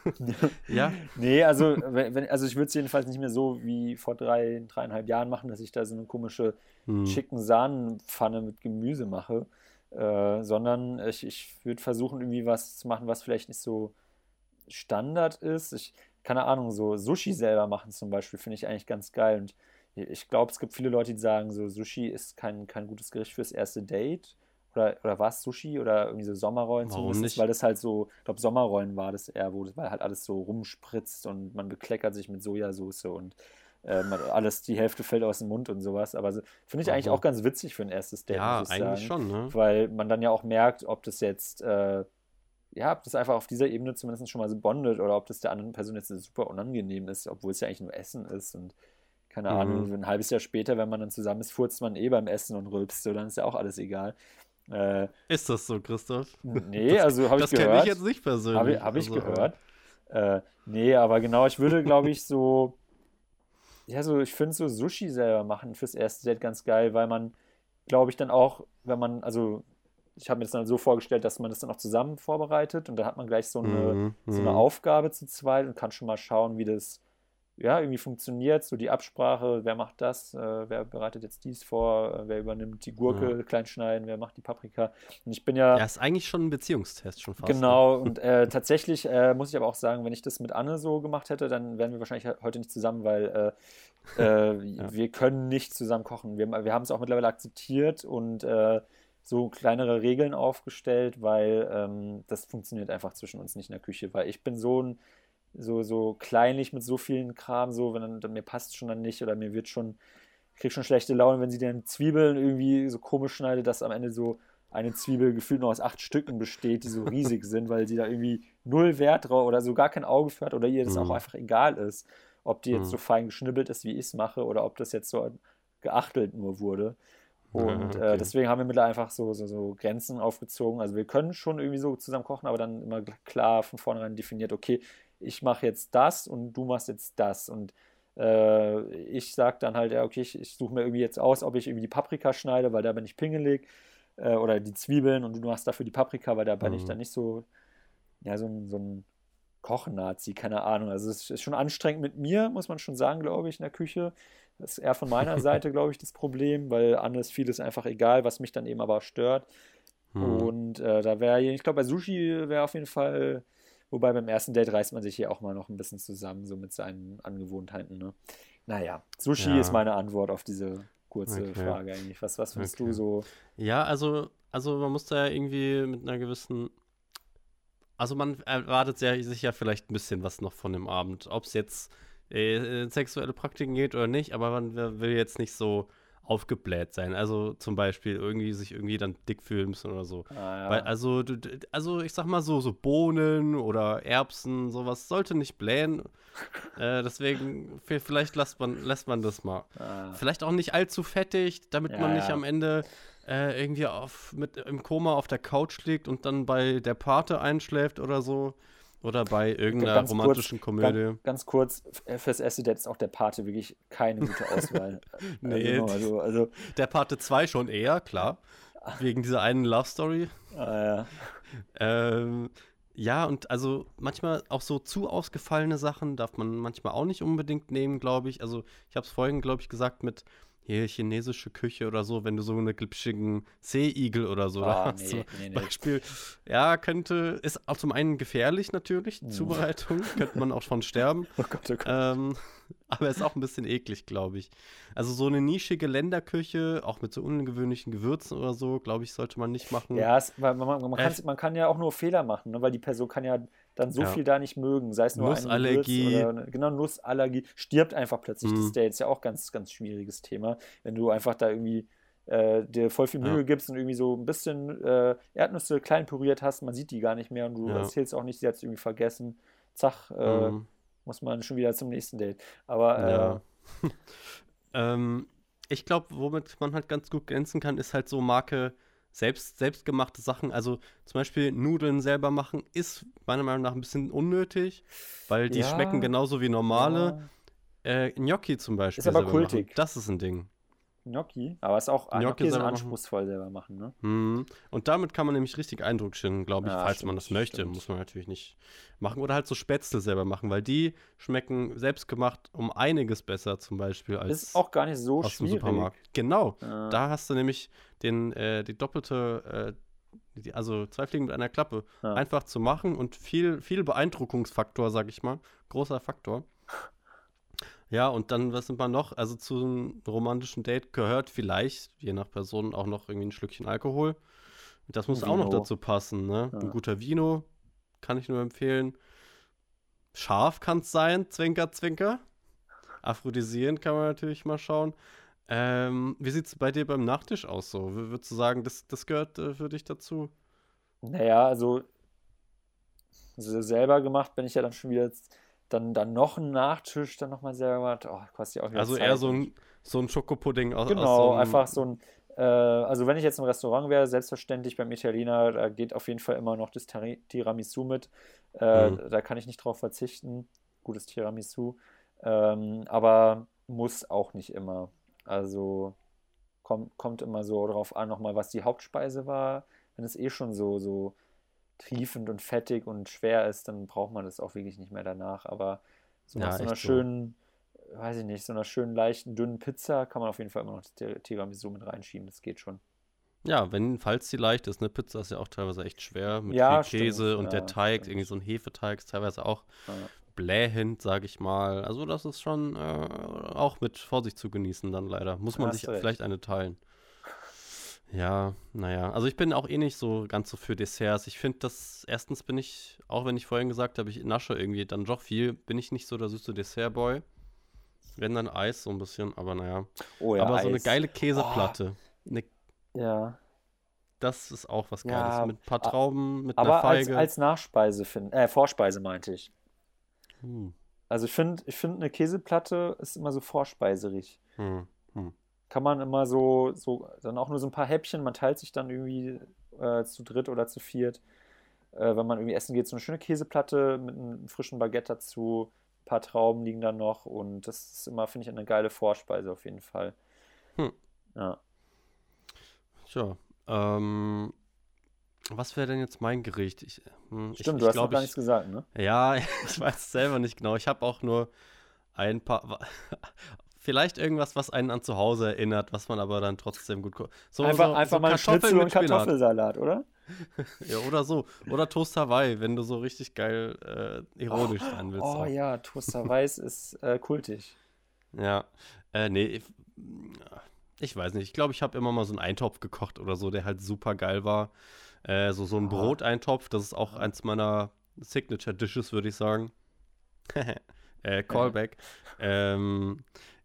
ja, Nee, also, wenn, also ich würde es jedenfalls nicht mehr so wie vor drei, dreieinhalb Jahren machen, dass ich da so eine komische Hm. chicken Sahnenpfanne mit Gemüse mache, äh, sondern ich, ich würde versuchen, irgendwie was zu machen, was vielleicht nicht so Standard ist. Ich, keine Ahnung, so Sushi selber machen zum Beispiel, finde ich eigentlich ganz geil. Und ich glaube, es gibt viele Leute, die sagen, so Sushi ist kein, kein gutes Gericht fürs erste Date. Oder, oder war es Sushi oder irgendwie so Sommerrollen Warum zumindest, nicht? weil das halt so, ich glaube, Sommerrollen war das eher, wo weil halt alles so rumspritzt und man bekleckert sich mit Sojasauce und äh, man, alles, die Hälfte fällt aus dem Mund und sowas. Aber so, finde ich eigentlich auch ganz witzig für ein erstes Date, ja, eigentlich sagen. schon, ne? Weil man dann ja auch merkt, ob das jetzt, äh, ja, ob das einfach auf dieser Ebene zumindest schon mal so bondet oder ob das der anderen Person jetzt super unangenehm ist, obwohl es ja eigentlich nur Essen ist und keine Mhm. Ahnung, ein halbes Jahr später, wenn man dann zusammen ist, furzt man eh beim Essen und rülpst, so, dann ist ja auch alles egal. Äh, Ist das so, Christoph? nee, also habe ich das kenne gehört. ich jetzt nicht persönlich. Habe ich, hab ich also, gehört. Äh, nee, aber genau, ich würde, glaube ich, so. Ja, so, ich finde so Sushi selber machen fürs erste Date ganz geil, weil man, glaube ich, dann auch, wenn man, also, ich habe mir das dann so vorgestellt, dass man das dann auch zusammen vorbereitet und dann hat man gleich so eine, Mhm, so eine mhm. Aufgabe zu zweit und kann schon mal schauen, wie das, ja, irgendwie funktioniert, so die Absprache, wer macht das, äh, wer bereitet jetzt dies vor, äh, wer übernimmt die Gurke Ja. klein schneiden, wer macht die Paprika. Und ich bin ja, Ja, ist eigentlich schon ein Beziehungstest schon fast. ne? genau, und äh, tatsächlich äh, muss ich aber auch sagen, wenn ich das mit Anne so gemacht hätte, dann wären wir wahrscheinlich he- heute nicht zusammen, weil äh, äh, wir können nicht zusammen kochen. Wir, wir haben es auch mittlerweile akzeptiert und so kleinere Regeln aufgestellt, weil ähm, das funktioniert einfach zwischen uns nicht in der Küche, weil ich bin so ein so, so kleinlich mit so vielen Kram, so, wenn dann, dann mir passt schon dann nicht oder mir wird schon, krieg schon schlechte Laune, wenn sie dann Zwiebeln irgendwie so komisch schneidet, dass am Ende so eine Zwiebel gefühlt nur aus acht Stücken besteht, die so riesig sind, weil sie da irgendwie null Wert drauf oder so gar kein Auge für hat oder ihr das auch Mhm. einfach egal ist, ob die jetzt Mhm. so fein geschnibbelt ist, wie ich es mache, oder ob das jetzt so geachtelt nur wurde. Und okay. äh, deswegen haben wir mittlerweile einfach so, so, so Grenzen aufgezogen. Also wir können schon irgendwie so zusammen kochen, aber dann immer klar von vornherein definiert, okay, ich mache jetzt das und du machst jetzt das. Und äh, ich sage dann halt, ja, okay, ich, ich suche mir irgendwie jetzt aus, ob ich irgendwie die Paprika schneide, weil da bin ich pingelig. Äh, oder die Zwiebeln und du machst dafür die Paprika, weil da bin ich Mhm. dann nicht so, ja, so ein, so ein Kochen-Nazi, keine Ahnung. Also es ist schon anstrengend mit mir, muss man schon sagen, glaube ich, in der Küche. Das ist eher von meiner Seite, glaube ich, das Problem, weil Anne ist vieles einfach egal, was mich dann eben aber stört. Hm. Und äh, da wäre, ich glaube, bei Sushi wäre auf jeden Fall, wobei beim ersten Date reißt man sich hier auch mal noch ein bisschen zusammen, so mit seinen Angewohnheiten. Ne? Naja, Sushi Ja. ist meine Antwort auf diese kurze Okay. Frage eigentlich. Was, was findest Okay. du so? Ja, also, also man muss da ja irgendwie mit einer gewissen. Also man erwartet ja, sich ja vielleicht ein bisschen was noch von dem Abend. Ob es jetzt äh, in sexuelle Praktiken geht oder nicht, aber man will jetzt nicht so aufgebläht sein. Also zum Beispiel irgendwie sich irgendwie dann dick fühlen müssen oder so. Ah, Weil, ja. also, du, du- also ich sag mal so, so Bohnen oder Erbsen, sowas sollte nicht blähen. äh, deswegen, vielleicht lässt man, lässt man das mal. Ah, Vielleicht auch nicht allzu fettig, damit Ja, man nicht ja. am Ende äh, irgendwie auf, mit, im Koma auf der Couch liegt und dann bei der Pate einschläft oder so. Oder bei irgendeiner Ganz kurz, romantischen Komödie. Ganz, ganz kurz, f- fürs erste Date ist auch der Pate wirklich keine gute Auswahl. Nee. also, also, also Der Pate 2 schon eher, klar. Wegen dieser einen Love Story. ah, ja. Ähm, ja, und also manchmal auch so zu ausgefallene Sachen darf man manchmal auch nicht unbedingt nehmen, glaube ich. Also ich habe es vorhin, glaube ich, gesagt mit hier chinesische Küche oder so, wenn du so eine glitschigen Seeigel oder so da Ah, hast. nee, nee, nee. Beispiel, ja, könnte, ist auch zum einen gefährlich natürlich, Mhm. Zubereitung, könnte man auch von sterben. Oh Gott, oh Gott. Ähm, aber ist auch ein bisschen eklig, glaube ich. Also so eine nischige Länderküche, auch mit so ungewöhnlichen Gewürzen oder so, glaube ich, sollte man nicht machen. Ja, es, weil man, man, man, Äh, man kann ja auch nur Fehler machen, ne? weil die Person kann ja dann so Ja. viel da nicht mögen, sei es nur Nussallergie. Gewürz oder eine- genau Nussallergie, stirbt einfach plötzlich Mhm. das Date, ist ja auch ganz, ganz schwieriges Thema, wenn du einfach da irgendwie äh, dir voll viel Mühe Ja. gibst und irgendwie so ein bisschen äh, Erdnüsse klein püriert hast, man sieht die gar nicht mehr und du Ja. erzählst auch nicht, sie hat es irgendwie vergessen, zack, äh, Ähm, muss man schon wieder zum nächsten Date. Aber äh, Ja. ähm, ich glaube, womit man halt ganz gut glänzen kann, ist halt so Marke selbst, selbstgemachte Sachen. Also zum Beispiel Nudeln selber machen ist meiner Meinung nach ein bisschen unnötig, weil die Ja. schmecken genauso wie normale. ja, Äh, Gnocchi zum Beispiel. Ist aber kultig. Machen. Das ist ein Ding. Gnocchi, aber ist auch ah, Gnocchi Gnocchi machen. anspruchsvoll selber machen, ne? Mhm. Und damit kann man nämlich richtig Eindruck schinden, glaube ich, Ja, falls man stimmt, das möchte. stimmt. Muss man natürlich nicht machen. Oder halt so Spätzle selber machen, weil die schmecken selbstgemacht um einiges besser zum Beispiel als Ist auch gar nicht so aus dem schwierig. Supermarkt. Genau. Ja. Da hast du nämlich den, äh, die doppelte, äh, die, also zwei Fliegen mit einer Klappe, Ja. einfach zu machen und viel, viel Beeindruckungsfaktor, sag ich mal. Großer Faktor. Ja, und dann, was nimmt man noch? Also zu einem romantischen Date gehört vielleicht, je nach Person, auch noch irgendwie ein Schlückchen Alkohol. Das muss auch noch Vino. dazu passen, ne? Ja. Ein guter Vino kann ich nur empfehlen. Scharf kann es sein, Zwinker, Zwinker. Aphrodisieren kann man natürlich mal schauen. Ähm, wie sieht es bei dir beim Nachtisch aus so? Würdest du sagen, das, das gehört äh, für dich dazu? Naja, also so selber gemacht bin ich ja dann schon wieder jetzt, dann, dann noch einen Nachtisch dann nochmal selber. Oh, kostet ja auch Also Zeit. eher so ein, so ein Schokopudding aus, aus Genau, so einem, einfach so ein, äh, also wenn ich jetzt im Restaurant wäre, selbstverständlich beim Italiener, da geht auf jeden Fall immer noch das Tiramisu mit. Äh, Mhm. Da kann ich nicht drauf verzichten. Gutes Tiramisu. Ähm, aber muss auch nicht immer. Also kommt, kommt immer so drauf an, nochmal, was die Hauptspeise war. Wenn es eh schon so, so triefend und fettig und schwer ist, dann braucht man das auch wirklich nicht mehr danach. Aber so Ja, nach so einer echt so. schönen weiß ich nicht, so einer schönen, leichten, dünnen Pizza kann man auf jeden Fall immer noch das Tiramisu mit reinschieben. Das geht schon. Ja, wenn, falls die leicht ist, eine Pizza ist ja auch teilweise echt schwer mit Ja, viel Käse stimmt, und ja, der Teig, stimmt. irgendwie so ein Hefeteig ist teilweise auch Ja. blähend, sage ich mal. Also das ist schon äh, auch mit Vorsicht zu genießen dann leider. Muss man sich recht. vielleicht eine teilen. Ja, naja. Also ich bin auch eh nicht so ganz so für Desserts. Ich finde das, erstens bin ich, auch wenn ich vorhin gesagt habe, ich nasche irgendwie dann doch viel, bin ich nicht so der süße Dessertboy. Wenn dann Eis so ein bisschen, aber naja. Oh ja, aber so eine Eis. Oh. geile Käseplatte. Ne, Ja, das ist auch was Ja, Geiles. Mit ein paar Trauben, mit einer aber als, Feige. als Nachspeise finden, äh, Vorspeise meinte ich. Hm, Also ich finde, ich finde eine Käseplatte ist immer so vorspeiserig. hm, hm. Kann man immer so, so, dann auch nur so ein paar Häppchen, man teilt sich dann irgendwie äh, zu dritt oder zu viert. Äh, wenn man irgendwie essen geht, so eine schöne Käseplatte mit einem frischen Baguette dazu, ein paar Trauben liegen da noch und das ist immer, finde ich, eine geile Vorspeise auf jeden Fall. Hm. Ja. Tja, ähm, was wäre denn jetzt mein Gericht? Ich, hm, ich, Stimmt, ich du hast glaub, noch gar ich- nichts gesagt, ne? Ja, ich weiß es selber nicht genau. Ich habe auch nur ein paar. Vielleicht irgendwas, was einen an zu Hause erinnert, was man aber dann trotzdem gut. So, einfach so, einfach so mal ein Kartoffeln und. Kartoffelsalat, oder? Ja, oder so. Oder Toast Hawaii, wenn du so richtig geil äh, ironisch sein willst. Oh auch. ja, Toaster Weiß ist äh, kultig. Ja, äh, nee, ich, ich weiß nicht. Ich glaube, ich habe immer mal so einen Eintopf gekocht oder so, der halt super geil war. Äh, so, so ein Ah. Broteintopf, das ist auch eins meiner Signature Dishes, würde ich sagen. äh, Callback. Ähm,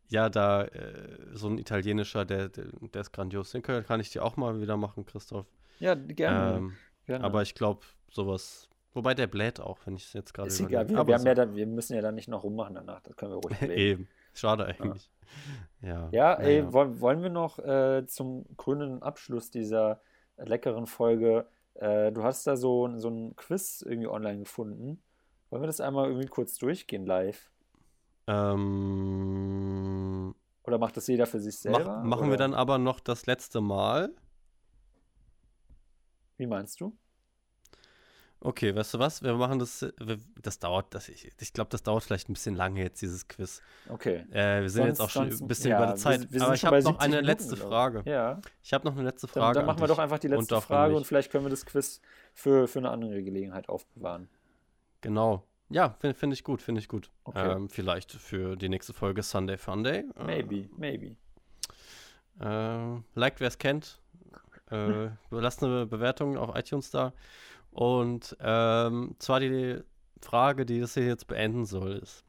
ja, da äh, so ein italienischer, der, der, der ist grandios. Den kann, kann ich dir auch mal wieder machen, Christoph. Ja, gerne. Ähm, gerne. aber ich glaube, sowas. Wobei der bläht auch, wenn ich es jetzt gerade ist egal, wir, wir, so- ja dann, wir müssen ja dann nicht noch rummachen danach, das können wir ruhig belegen. Eben. Schade eigentlich. Ja. Ja, ey, naja. wollen, wollen wir noch äh, zum krönenden Abschluss dieser leckeren Folge, äh, du hast da so, so ein Quiz irgendwie online gefunden. Wollen wir das einmal irgendwie kurz durchgehen live? Ähm, Oder macht das jeder für sich selber? mach, machen oder? wir dann aber noch das letzte Mal. Wie meinst du? Okay, weißt du was? Wir machen das. wir- Das dauert, das, ich, ich glaube, das dauert vielleicht ein bisschen lange jetzt, dieses Quiz. Okay. Äh, wir sind jetzt auch schon Sonst- ein bisschen ja, über der wir Zeit. sind- wir aber ich habe noch 70 eine Minuten, letzte. Frage. Ja, Ich habe noch eine letzte dann, Frage. dann an machen wir doch einfach die und letzte an Frage und vielleicht können wir das Quiz für, für eine andere Gelegenheit aufbewahren. Genau. Ja, finde find ich gut, finde ich gut. Okay. Ähm, vielleicht für die nächste Folge Sunday Funday. Äh, Maybe, maybe. Äh, liked, wer es kennt. Äh, lasst eine Bewertung auf iTunes da. Und ähm, zwar die Frage, die das hier jetzt beenden soll, ist: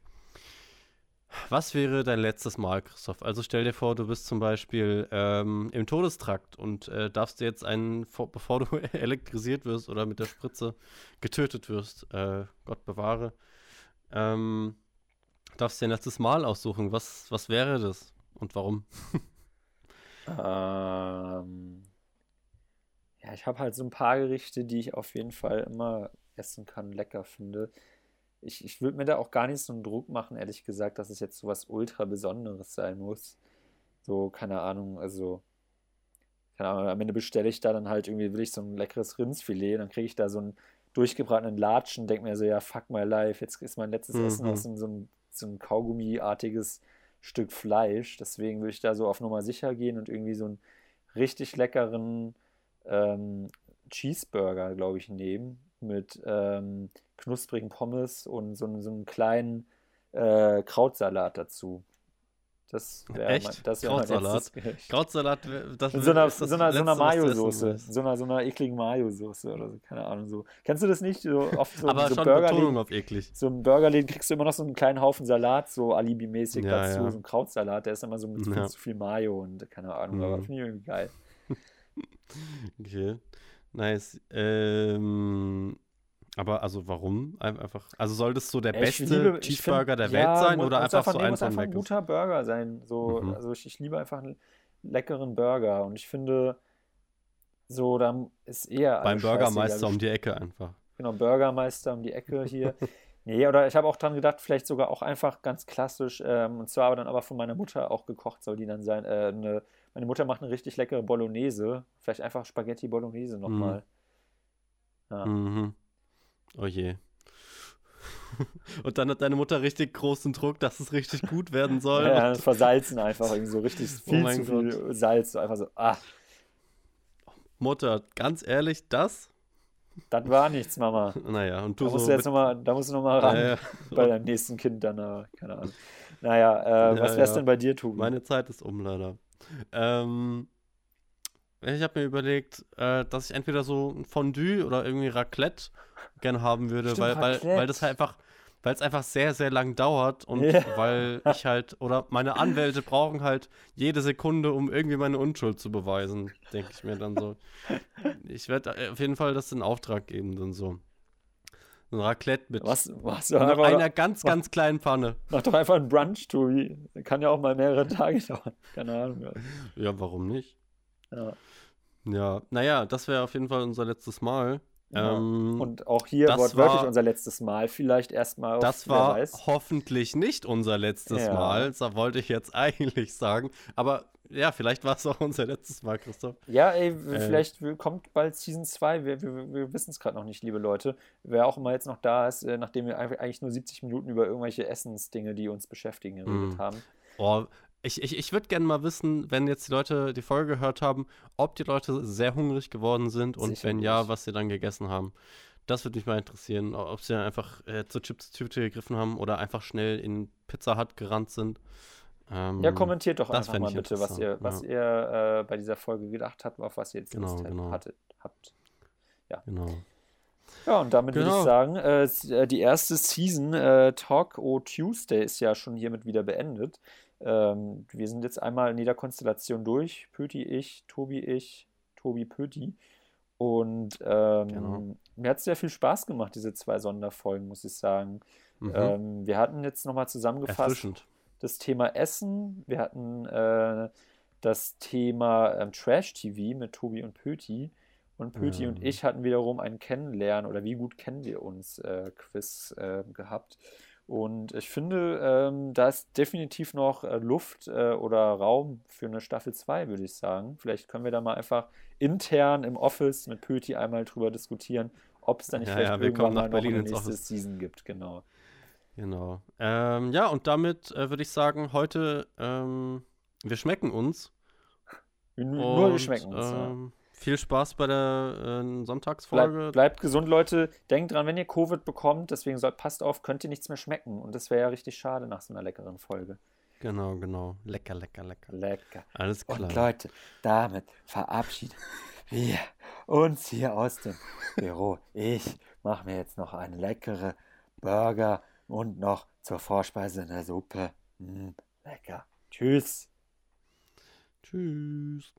Was wäre dein letztes Mal, Christoph? Also stell dir vor, du bist zum Beispiel ähm, im Todestrakt und äh, darfst dir jetzt einen, vor, bevor du elektrisiert wirst oder mit der Spritze getötet wirst, äh, Gott bewahre, ähm, darfst dir ein letztes Mal aussuchen. Was, was wäre das und warum? Ähm, ja, ich habe halt so ein paar Gerichte, die ich auf jeden Fall immer essen kann, lecker finde. Ich, ich würde mir da auch gar nicht so einen Druck machen, ehrlich gesagt, dass es jetzt so was ultra Besonderes sein muss. So, keine Ahnung, also, keine Ahnung, am Ende bestelle ich da dann halt irgendwie, will ich so ein leckeres Rindsfilet, dann kriege ich da so einen durchgebratenen Latschen, denke mir so, ja, fuck my life, jetzt ist mein letztes Essen Mhm. aus so, ein- so ein, so ein Kaugummiartiges Stück Fleisch. Deswegen würde ich da so auf Nummer sicher gehen und irgendwie so einen richtig leckeren ähm, Cheeseburger, glaube ich, nehmen. Mit ähm, knusprigen Pommes und so, so einem kleinen äh, Krautsalat dazu. Das wäre das wär Krautsalat? Krautsalat, das Mit so einer, so einer, so einer Mayo-Soße. So einer, so einer ekligen Mayo-Soße oder so, keine Ahnung. So. Kennst du das nicht? So oft so, Aber so schon Betonung auf eklig. so im Burgerläden kriegst du immer noch so einen kleinen Haufen Salat, so alibimäßig Ja, dazu, ja. so ein Krautsalat, der ist immer so mit viel Ja. zu viel Mayo und keine Ahnung, Mhm. aber finde ich irgendwie geil. Okay. Nice. Ähm, aber also warum? Ein- Einfach. Also soll das so der ich beste liebe- Cheeseburger find- der Welt ja, sein mu- oder muss einfach so nee, ein muss einfach ein guter Burger sein. So, Mhm. also ich, ich liebe einfach einen leckeren Burger und ich finde, so, da ist eher Beim alles scheißegal. Bürgermeister um die Ecke einfach. Genau, Bürgermeister um die Ecke hier. Nee, oder ich habe auch dran gedacht, vielleicht sogar auch einfach ganz klassisch, ähm, und zwar aber dann aber von meiner Mutter auch gekocht soll die dann sein. Äh, eine, meine Mutter macht eine richtig leckere Bolognese. Vielleicht einfach Spaghetti Bolognese nochmal. Ja. Mhm. Oh je. Und dann hat deine Mutter richtig großen Druck, dass es richtig gut werden soll. Ja, Und- versalzen einfach irgendwie so richtig viel Oh zu viel Salz. So einfach so, ah, Mutter, ganz ehrlich, das? das war nichts, Mama. Naja, und Da du musst so. du jetzt noch mal, da musst du nochmal ran Ja, ja. bei deinem nächsten Kind dann, äh, keine Ahnung. Naja, äh, was Ja, wär's ja. denn bei dir, Tobi? Meine Zeit ist um, leider. Ähm, ich habe mir überlegt, äh, dass ich entweder so ein Fondue oder irgendwie Raclette gerne haben würde, Stimmt, weil, weil, weil das halt einfach, weil es einfach sehr, sehr lang dauert und Ja. weil ich halt, oder meine Anwälte brauchen halt jede Sekunde, um irgendwie meine Unschuld zu beweisen, denke ich mir dann so. Ich werde auf jeden Fall das in Auftrag geben, dann so. Ein Raclette mit was, was, einer ganz, ganz kleinen Pfanne. mach doch einfach einen Brunch, Tobi. Kann ja auch mal mehrere Tage dauern. Keine Ahnung. Ja, warum nicht? Ja. Ja, naja, das wäre auf jeden Fall unser letztes Mal. Ja. Ähm, Und auch hier wortwörtlich war- unser letztes Mal. Vielleicht erstmal das war weiß. hoffentlich nicht unser letztes Ja. Mal, das wollte ich jetzt eigentlich sagen. Aber ja, vielleicht war es auch unser letztes Mal, Christoph. Ja, ey, Äh. vielleicht kommt bald Season 2. Wir, wir, wir wissen es gerade noch nicht, liebe Leute. Wer auch immer jetzt noch da ist, äh, nachdem wir eigentlich nur 70 Minuten über irgendwelche Essensdinge, die uns beschäftigen, geredet Mm. haben. Oh, ich ich, ich würde gerne mal wissen, wenn jetzt die Leute die Folge gehört haben, ob die Leute sehr hungrig geworden sind und wenn ja, Sicherlich. was sie dann gegessen haben. Das würde mich mal interessieren, ob sie dann einfach äh, zur Chips-Tüte gegriffen haben oder einfach schnell in Pizza Hut gerannt sind. Ähm, Ja, kommentiert doch einfach mal bitte, was ihr, was ihr äh, bei dieser Folge gedacht habt, auf was ihr jetzt Genau, Lust genau. hattet, habt. Genau. Ja, und damit würde ich Genau. sagen, äh, äh, die erste Season äh, Talk O Tuesday ist ja schon hiermit wieder beendet. Ähm, wir sind jetzt einmal in jeder Konstellation durch. Pöti, ich, Tobi, ich, Tobi, Pöti. Und ähm, Genau. mir hat es sehr viel Spaß gemacht, diese zwei Sonderfolgen, muss ich sagen. Mhm. Ähm, wir hatten jetzt nochmal zusammengefasst Erfrischend. das Thema Essen, wir hatten äh, das Thema ähm, Trash-TV mit Tobi und Pöti. Und Pöti Ja. und ich hatten wiederum ein Kennenlernen oder wie gut kennen wir uns äh, Quiz äh, gehabt. Und ich finde, ähm, da ist definitiv noch äh, Luft äh, oder Raum für eine Staffel 2, würde ich sagen. Vielleicht können wir da mal einfach intern im Office mit Pöti einmal drüber diskutieren, ob es da nicht Ja, vielleicht ja, wir irgendwann mal noch Berlin eine ins nächste Office. Season gibt. Genau. Genau. Ähm, ja, und damit äh, würde ich sagen, heute, ähm, wir schmecken uns. Nur wir Und, schmecken uns. ja. Viel Spaß bei der äh, Sonntagsfolge. Bleibt, bleibt gesund, Leute. Denkt dran, wenn ihr Covid bekommt, deswegen soll, passt auf, könnt ihr nichts mehr schmecken. Und das wäre ja richtig schade nach so einer leckeren Folge. Genau, genau. Lecker, lecker, lecker. Lecker. Alles klar. Und Leute, damit verabschieden wir uns hier aus dem Büro. Ich mache mir jetzt noch eine leckere Burger und noch zur Vorspeise eine Suppe. Mm, lecker. Tschüss. Tschüss.